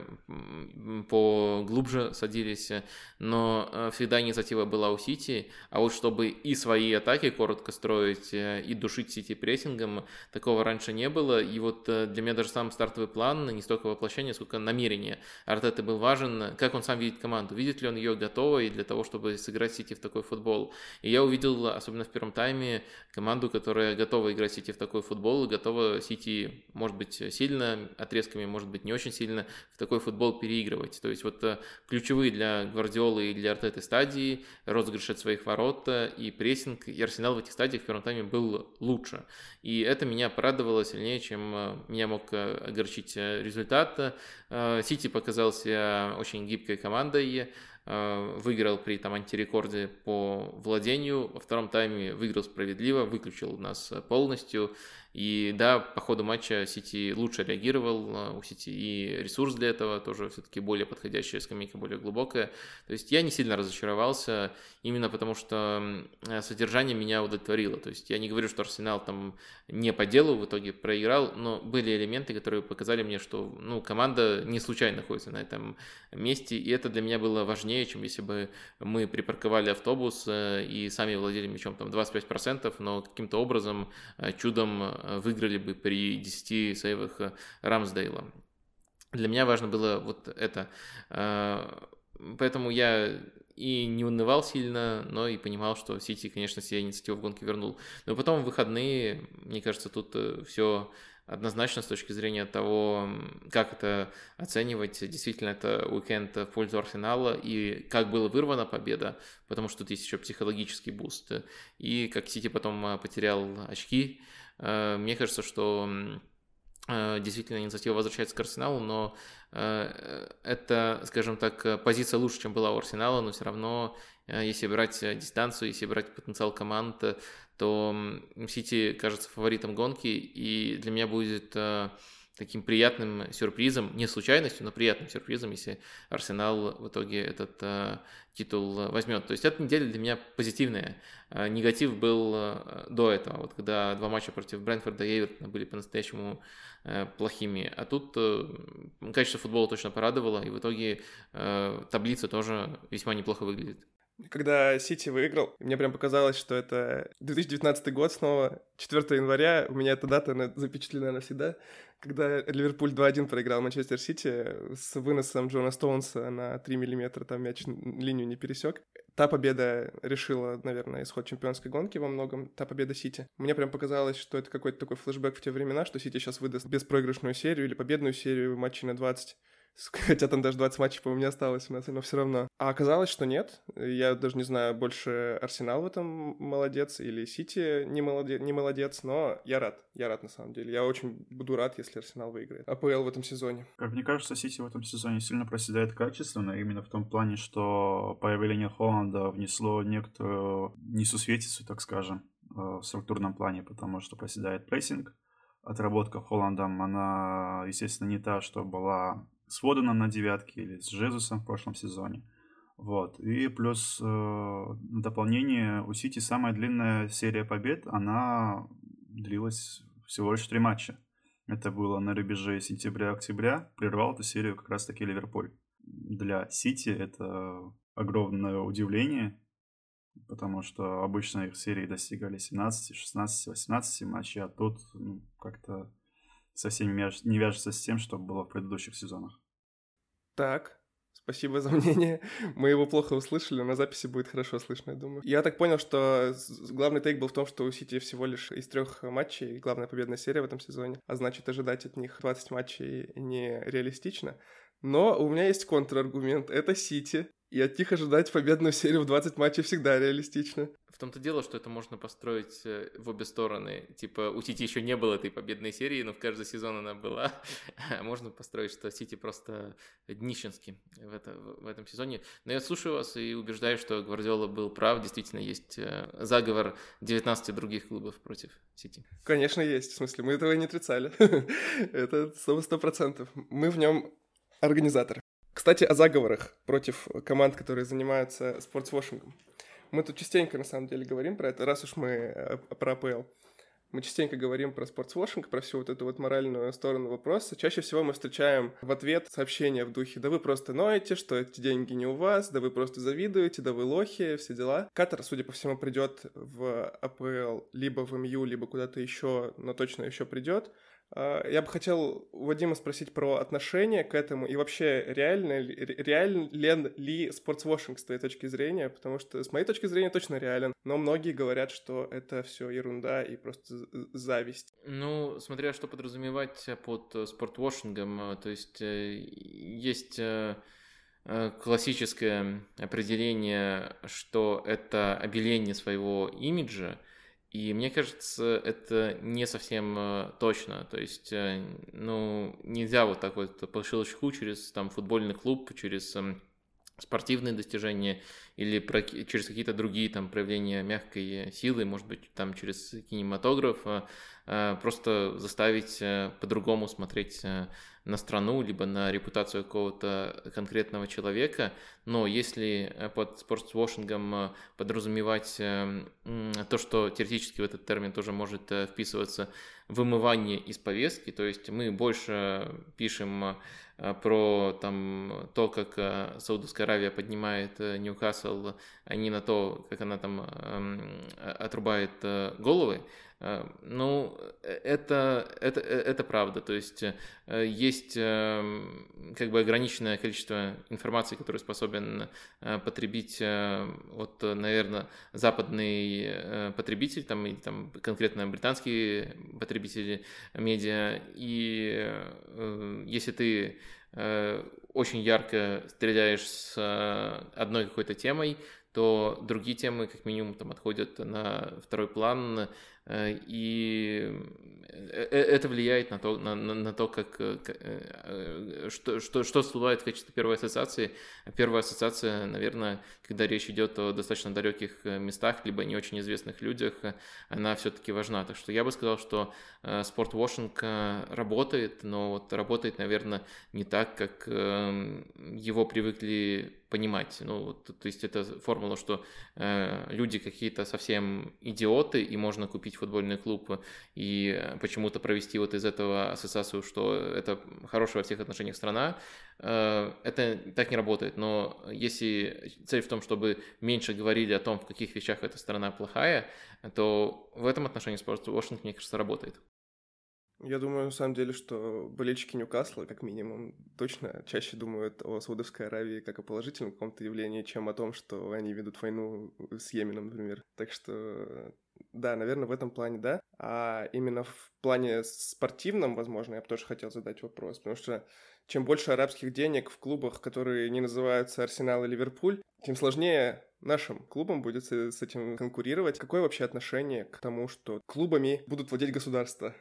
поглубже садились, но всегда инициатива была у Сити, а вот чтобы и свои атаки коротко строить, и душить Сити прессингом, такого раньше не было, и вот для меня даже сам стартовый план, не столько воплощение, сколько намерение Артеты был важен, как он сам видит команду, видит видит ли он ее готовой для того, чтобы сыграть Сити в такой футбол. И я увидел, особенно в первом тайме, команду, которая готова играть Сити в такой футбол, и готова Сити, может быть, сильно, отрезками, может быть, не очень сильно в такой футбол переигрывать. То есть вот э, ключевые для Гвардиолы и для Артеты стадии, розыгрыш от своих ворот э, и прессинг, и Арсенал в этих стадиях в первом тайме был лучше. И это меня порадовало сильнее, чем э, меня мог огорчить результат. Сити показался очень гибкой командой, выиграл при там антирекорде по владению, во втором тайме выиграл справедливо, выключил нас полностью, и да, по ходу матча Сити лучше реагировал, а, у Сити и ресурс для этого тоже все-таки более подходящая скамейка, более глубокая. То есть я не сильно разочаровался, именно потому что содержание меня удовлетворило. То есть я не говорю, что Арсенал там не по делу в итоге проиграл, но были элементы, которые показали мне, что ну, команда не случайно находится на этом месте, и это для меня было важнее, чем если бы мы припарковали автобус э, и сами владели мячом там 25%, но каким-то образом э, чудом Э, выиграли бы при 10 сейвах Рамсдейла. Для меня важно было вот это. Поэтому я и не унывал сильно, но и понимал, что Сити, конечно, себе инициативу в гонке вернул. Но потом в выходные, мне кажется, тут все однозначно с точки зрения того, как это оценивать. Действительно, это уикенд в пользу Арсенала, и как была вырвана победа, потому что тут есть еще психологический буст. И как Сити потом потерял очки, Э, мне кажется, что э, действительно инициатива возвращается к Арсеналу, но э, это, скажем так, позиция лучше, чем была у Арсенала, но все равно, если брать дистанцию, если брать потенциал команд, то Сити кажется фаворитом гонки, и для меня будет таким приятным сюрпризом, не случайностью, но приятным сюрпризом, если Арсенал в итоге этот э, титул возьмет. То есть эта неделя для меня позитивная. Э, негатив был э, до этого, вот когда два матча против Брэнфорда и Эвертона были по-настоящему э, плохими. А тут э, качество футбола точно порадовало, и в итоге э, таблица тоже весьма неплохо выглядит. Когда Сити выиграл, мне прям показалось, что это 2019 год снова, 4 января, у меня эта дата запечатлена навсегда, когда Ливерпуль 2-1 проиграл Манчестер Сити с выносом Джона Стоунса на 3 миллиметра, там мяч линию не пересек. Та победа решила, наверное, исход чемпионской гонки во многом, та победа Сити. Мне прям показалось, что это какой-то такой флешбэк в те времена, что Сити сейчас выдаст беспроигрышную серию или победную серию матчей на 20 Хотя там даже 20 матчей, по-моему, не осталось но все равно. А оказалось, что нет. Я даже не знаю, больше Арсенал в этом молодец или Сити не молодец, не молодец, но я рад. Я рад на самом деле. Я очень буду рад, если Арсенал выиграет. АПЛ в этом сезоне. Как мне кажется, Сити в этом сезоне сильно проседает качественно, именно в том плане, что появление Холланда внесло некоторую несусветицу, так скажем, э, в структурном плане, потому что проседает прессинг, отработка Холландом, она, естественно, не та, что была с Воденом на девятке или с Жезусом в прошлом сезоне. Вот. И плюс э, дополнение у Сити самая длинная серия побед, она длилась всего лишь три матча. Это было на рубеже сентября-октября. Прервал эту серию как раз-таки Ливерпуль. Для Сити это огромное удивление, потому что обычно их серии достигали 17, 16, 18 матчей, а тут ну, как-то совсем не вяжется с тем, что было в предыдущих сезонах. Так, Спасибо за мнение. Мы его плохо услышали, на записи будет хорошо слышно, я думаю. Я так понял, что главный тейк был в том, что у Сити всего лишь из трех матчей главная победная серия в этом сезоне, а значит, ожидать от них 20 матчей нереалистично. Но у меня есть контраргумент. Это Сити. И от них ожидать победную серию в 20 матчей всегда реалистично. В том-то дело, что это можно построить э, в обе стороны. Типа, у Сити еще не было этой победной серии, но в каждый сезон она была. А можно построить, что Сити просто днищенский в, это, в этом сезоне. Но я слушаю вас и убеждаю, что Гвардиола был прав. Действительно, есть э, заговор 19 других клубов против Сити. Конечно, есть. В смысле, мы этого не отрицали. это сто процентов. Мы в нем организаторы. Кстати, о заговорах против команд, которые занимаются спортсвошингом. Мы тут частенько, на самом деле, говорим про это, раз уж мы э, про АПЛ. Мы частенько говорим про спортсвошинг, про всю вот эту вот моральную сторону вопроса. Чаще всего мы встречаем в ответ сообщения в духе «Да вы просто ноете, что эти деньги не у вас, да вы просто завидуете, да вы лохи, все дела». Катар, судя по всему, придет в АПЛ либо в МЮ, либо куда-то еще, но точно еще придет. А, я бы хотел Вадима спросить про отношение к этому и вообще реально, реален ли спортсвошинг с твоей точки зрения, потому что с моей точки зрения точно реален, но многие говорят, что это все ерунда и просто зависть. Ну, смотря что подразумевать под спортвошингом, то есть э, есть э, э, классическое определение, что это обеление своего имиджа, и мне кажется, это не совсем э, точно. То есть, э, ну, нельзя вот так вот по щелчку через там футбольный клуб, через эм, спортивные достижения или про, через какие-то другие там проявления мягкой силы, может быть, там через кинематограф, а, просто заставить э, по-другому смотреть э, на страну, либо на репутацию какого-то конкретного человека. Но если э, под спортсвошингом подразумевать то, что теоретически в этот термин тоже может вписываться вымывание из повестки, то есть мы больше пишем Э, про там, то, как э, Саудовская Аравия поднимает э, Ньюкасл, а не на то, как она там эм, отрубает головы, Э, ну, э, это, это, э, это правда. То есть есть эм, как бы ограниченное количество информации, которую способен потребить вот, наверное, западный потребитель, там, или там конкретно британские потребители медиа. И если ты очень ярко стреляешь с одной какой-то темой, то другие темы как минимум там отходят на второй план, Э, и э, э, это влияет на то, на, на, на то как, что, что, что всплывает в качестве первой ассоциации. Первая ассоциация, наверное, когда речь идет о достаточно далеких местах, либо не очень известных людях, она все-таки важна. Так что я бы сказал, что спортвошинг работает, но вот работает, наверное, не так, как его привыкли понимать. Ну, вот, то есть это формула, что э, люди какие-то совсем идиоты, и можно купить футбольный клуб и почему-то провести вот из этого ассоциацию, что это хорошая во всех отношениях страна. Э, это так не работает. Но если цель в том, чтобы меньше говорили о том, в каких вещах эта страна плохая, то в этом отношении спорт Вашингтон, мне кажется, работает. Я думаю, на самом деле, что болельщики Ньюкасла, как минимум, точно чаще думают о Саудовской Аравии как о положительном каком-то явлении, чем о том, что они ведут войну с Йеменом, например. Так что, да, наверное, в этом плане да. А именно в плане спортивном, возможно, я бы тоже хотел задать вопрос, потому что чем больше арабских денег в клубах, которые не называются Арсенал и Ливерпуль, тем сложнее нашим клубам будет с этим конкурировать. Какое вообще отношение к тому, что клубами будут владеть государства?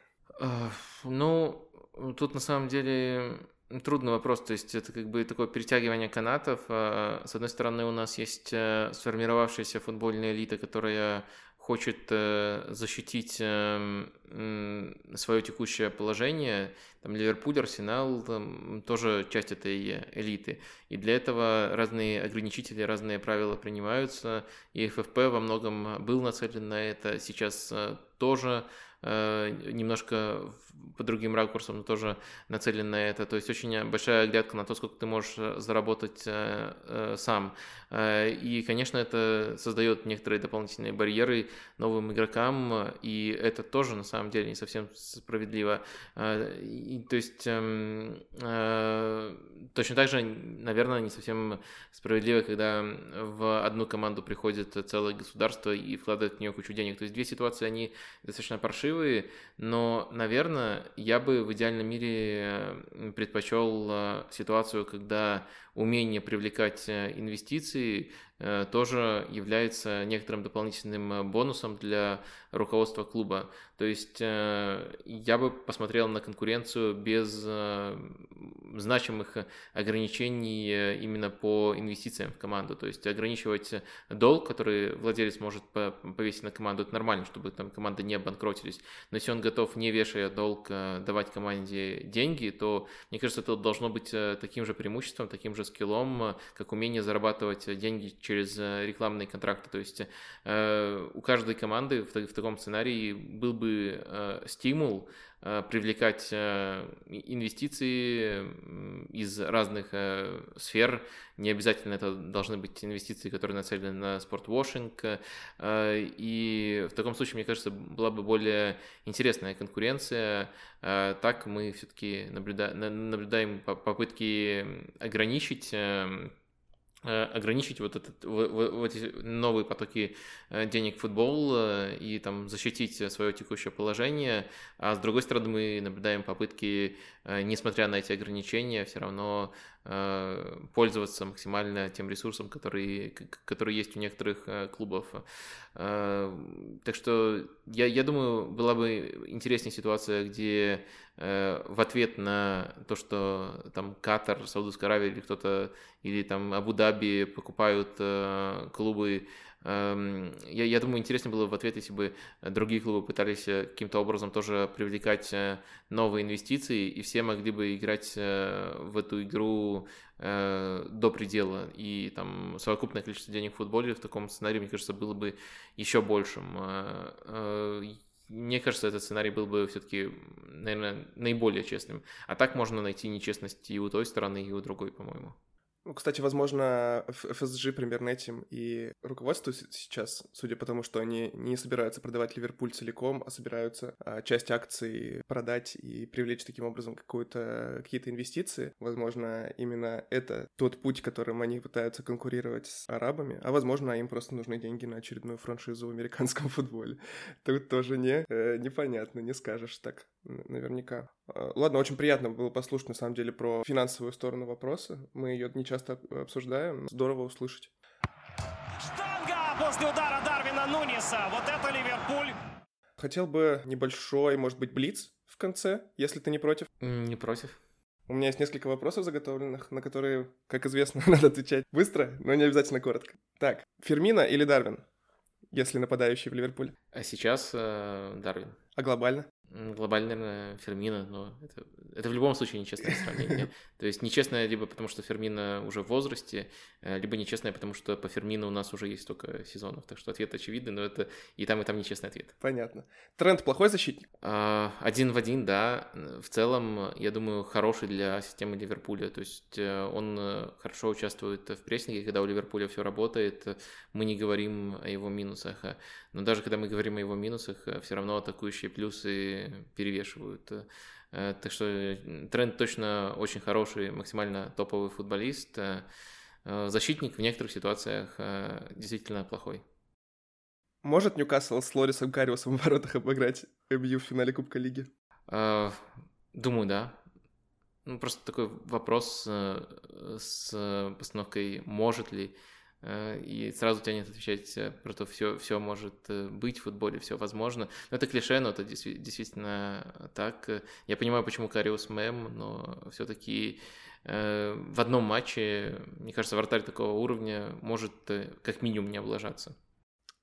Ну, тут на самом деле трудный вопрос, то есть это как бы такое перетягивание канатов. А, с одной стороны, у нас есть э, сформировавшаяся футбольная элита, которая хочет э, защитить эм, свое текущее положение, там Ливерпуль, Арсенал, там, тоже часть этой элиты. И для этого разные ограничители, разные правила принимаются. И ФФП во многом был нацелен на это, сейчас э, тоже немножко по другим ракурсам, тоже нацелен на это. То есть очень большая глядка на то, сколько ты можешь э, заработать э, сам. И, конечно, это создает некоторые дополнительные барьеры новым игрокам, и это тоже на самом деле не совсем справедливо. И, то есть эм, точно так же, наверное, не совсем справедливо, когда в одну команду приходит целое государство и вкладывает в нее кучу денег. То есть две ситуации, они достаточно паршивые но, наверное, я бы в идеальном мире предпочел э, ситуацию, когда умение привлекать э, инвестиции э, тоже является некоторым дополнительным бонусом для руководства клуба. То есть я бы посмотрел на конкуренцию без значимых ограничений именно по инвестициям в команду. То есть ограничивать долг, который владелец может повесить на команду, это нормально, чтобы там команда не обанкротились. Но если он готов, не вешая долг, давать команде деньги, то, мне кажется, это должно быть таким же преимуществом, таким же скиллом, э, как умение зарабатывать деньги через э, рекламные контракты. То есть э, у каждой команды в, в таком сценарии был бы стимул привлекать инвестиции из разных сфер. Не обязательно это должны быть инвестиции, которые нацелены на спортвошинг. И в таком случае, мне кажется, была бы более интересная конкуренция. Так мы все-таки наблюдаем попытки ограничить эм, Э, ограничить вот, этот, вот эти новые потоки э, денег в футбол э, и там защитить свое текущее положение, а с другой стороны мы наблюдаем попытки, несмотря на эти ограничения, все равно э, пользоваться максимально тем ресурсом, который, который есть у некоторых э, клубов. Э, так что я, я думаю, была бы интереснее ситуация, где э, в ответ на то, что там Катар, Саудовская Аравия или кто-то, или там Абу-Даби покупают э, клубы я, я думаю, интересно было в ответ, если бы другие клубы пытались э, каким-то образом тоже привлекать э, новые инвестиции, и все могли бы играть э, в эту игру до предела. И там совокупное количество денег в футболе в таком сценарии, мне кажется, было бы еще большим. Мне кажется, этот сценарий был бы все-таки, наверное, наиболее честным. А так можно найти нечестность и у той стороны, и у другой, по-моему. Ну, кстати, возможно, ФСЖ примерно этим и руководствует сейчас, судя по тому, что они не собираются продавать Ливерпуль целиком, а собираются а, часть акций продать и привлечь таким образом какие-то инвестиции. Возможно, именно это тот путь, которым они пытаются конкурировать с арабами, а возможно, им просто нужны деньги на очередную франшизу в американском футболе. Тут тоже не, э, непонятно, не скажешь так наверняка. А, ладно, очень приятно было послушать, на самом деле, про финансовую сторону вопроса. Мы ее не часто обсуждаем. Здорово услышать. Штанга после удара Дарвина Нуниса. Вот это Ливерпуль. Хотел бы небольшой, может быть, блиц в конце, если ты не против. Не против. У меня есть несколько вопросов заготовленных, на которые, как известно, надо отвечать быстро, но не обязательно коротко. Так, Фермина или Дарвин, если нападающий в Ливерпуль? А сейчас э, Дарвин. А глобально? Глобально, наверное, Фермина, но это, это в любом случае нечестное сравнение. То есть нечестное либо потому, что Фермина уже в возрасте, э, либо нечестное, потому что по Фермину у нас уже есть столько сезонов. Так что ответ очевидный, но это и там, и там нечестный ответ. Понятно. Тренд плохой защитник? А, один в один, да. В целом, я думаю, хороший для системы Ливерпуля. То есть э, он э, хорошо участвует в прессинге, когда у Ливерпуля все работает. Мы не говорим о его минусах. Но даже когда мы говорим о его минусах, все равно атакующие плюсы перевешивают. Э, так что тренд точно очень хороший, максимально топовый футболист. Э, защитник в некоторых ситуациях э, действительно плохой. Может Ньюкасл с Лорисом Кариусом в воротах обыграть МЮ в финале Кубка Лиги? Думаю, да. Ну, просто такой вопрос с постановкой «может ли?». Э, и сразу тянет отвечать э, про то, все, все может э, быть в футболе, все возможно. Но это клише, но это действительно так. Я понимаю, почему Кариус мем, но все-таки в одном матче, мне кажется, вратарь такого уровня может как минимум не облажаться.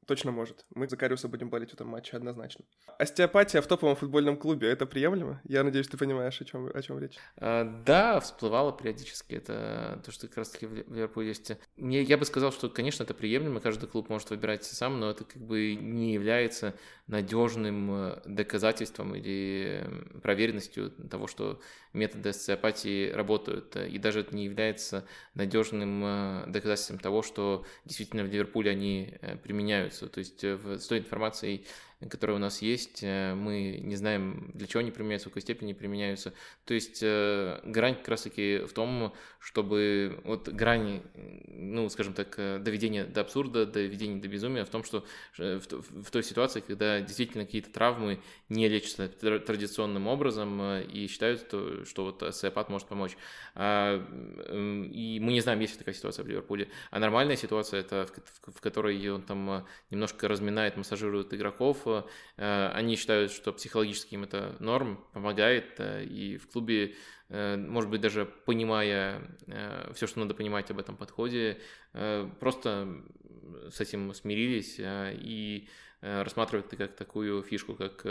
Точно может. Мы за Кариуса будем болеть в этом матче однозначно. Остеопатия в топовом футбольном клубе — это приемлемо? Я надеюсь, ты понимаешь, о чем, о чем речь. А, да, всплывало периодически. Это то, что как раз-таки в Ливерпуле есть. Мне, я бы сказал, что, конечно, это приемлемо, каждый клуб может выбирать сам, но это как бы не является надежным э, доказательством или проверенностью того, что методы остеопатии работают. И даже это не является надежным э, доказательством того, что действительно в Ливерпуле они э, применяются применяются. То есть э, с той информацией, которая у нас есть, э, мы не знаем, для чего они применяются, в какой степени применяются. То есть э, грань как раз-таки в том, чтобы вот грань, ну, скажем так, доведения до абсурда, доведения до безумия в том, что в, той ситуации, когда действительно какие-то травмы не лечатся традиционным образом и считают, что, что вот остеопат может помочь. А, и мы не знаем, есть ли такая ситуация в Ливерпуле. А нормальная ситуация, это в которой он там немножко разминает, массажирует игроков. Э, они считают, что психологически им это норм, помогает, э, и в клубе, э, может быть, даже понимая все, что надо понимать об этом подходе, просто с этим смирились и рассматривают это как такую фишку, как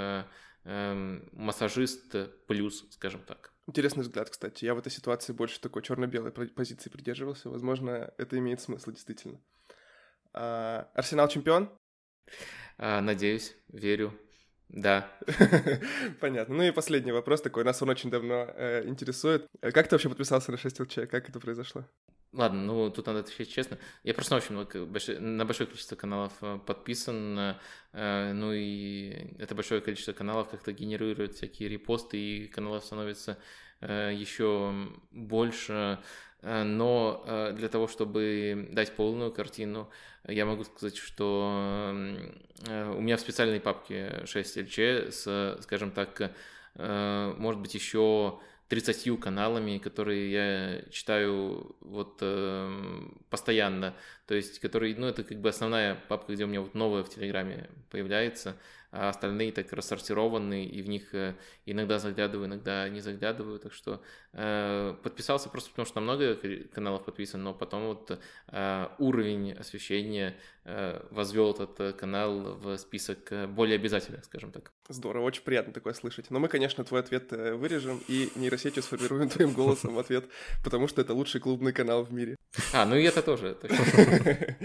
эм, массажист плюс, скажем так. Интересный взгляд, кстати. Я в этой ситуации больше такой черно-белой позиции придерживался. Возможно, это имеет смысл действительно. А, Арсенал чемпион? А, надеюсь, верю. Да. Понятно. Ну и последний вопрос такой, нас он очень давно э, интересует. Э, как ты вообще подписался на 6 ЛЧ? Как это произошло? Ладно, ну тут надо отвечать честно. Я просто на очень много, на большое количество каналов э, подписан, э, ну и это большое количество каналов как-то генерирует всякие репосты, и каналов становится э, еще больше. Э, но э, для того, чтобы дать полную картину, я могу сказать, что э, у меня в специальной папке 6 LC с, скажем так, может быть, еще 30 каналами, которые я читаю вот э, постоянно. То есть, которые, ну, это как бы основная папка, где у меня вот новое в Телеграме появляется а остальные так рассортированы, и в них э, иногда заглядываю, иногда не заглядываю, так что э, подписался просто потому, что на много каналов подписан, но потом вот э, уровень освещения э, возвел этот э, канал в список э, более обязательных, скажем так. Здорово, очень приятно такое слышать. Но мы, конечно, твой ответ вырежем и нейросетью сформируем твоим голосом ответ, потому что это лучший клубный канал в мире. А, ну и это тоже.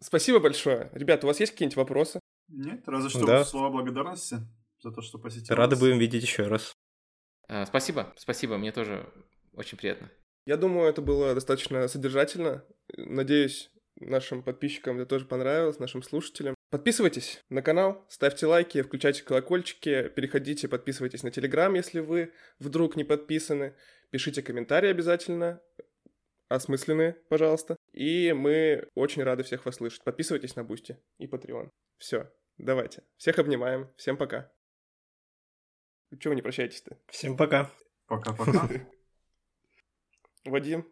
Спасибо большое. Ребята, у вас есть какие-нибудь вопросы? Нет, разве что да. слова благодарности за то, что посетил. Рады будем видеть еще раз. А, спасибо, спасибо, мне тоже очень приятно. Я думаю, это было достаточно содержательно. Надеюсь, нашим подписчикам это тоже понравилось, нашим слушателям. Подписывайтесь на канал, ставьте лайки, включайте колокольчики, переходите, подписывайтесь на Телеграм, если вы вдруг не подписаны. Пишите комментарии обязательно, осмысленные, пожалуйста. И мы очень рады всех вас слышать. Подписывайтесь на Boosty и Patreon. Все, давайте. Всех обнимаем. Всем пока. Чего вы не прощаетесь-то? Всем пока. Пока-пока. Вадим.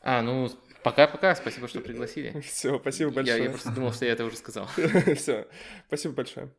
А, ну, пока-пока. Спасибо, что пригласили. Все, спасибо большое. Я, я просто думал, что я это уже сказал. Все, спасибо большое.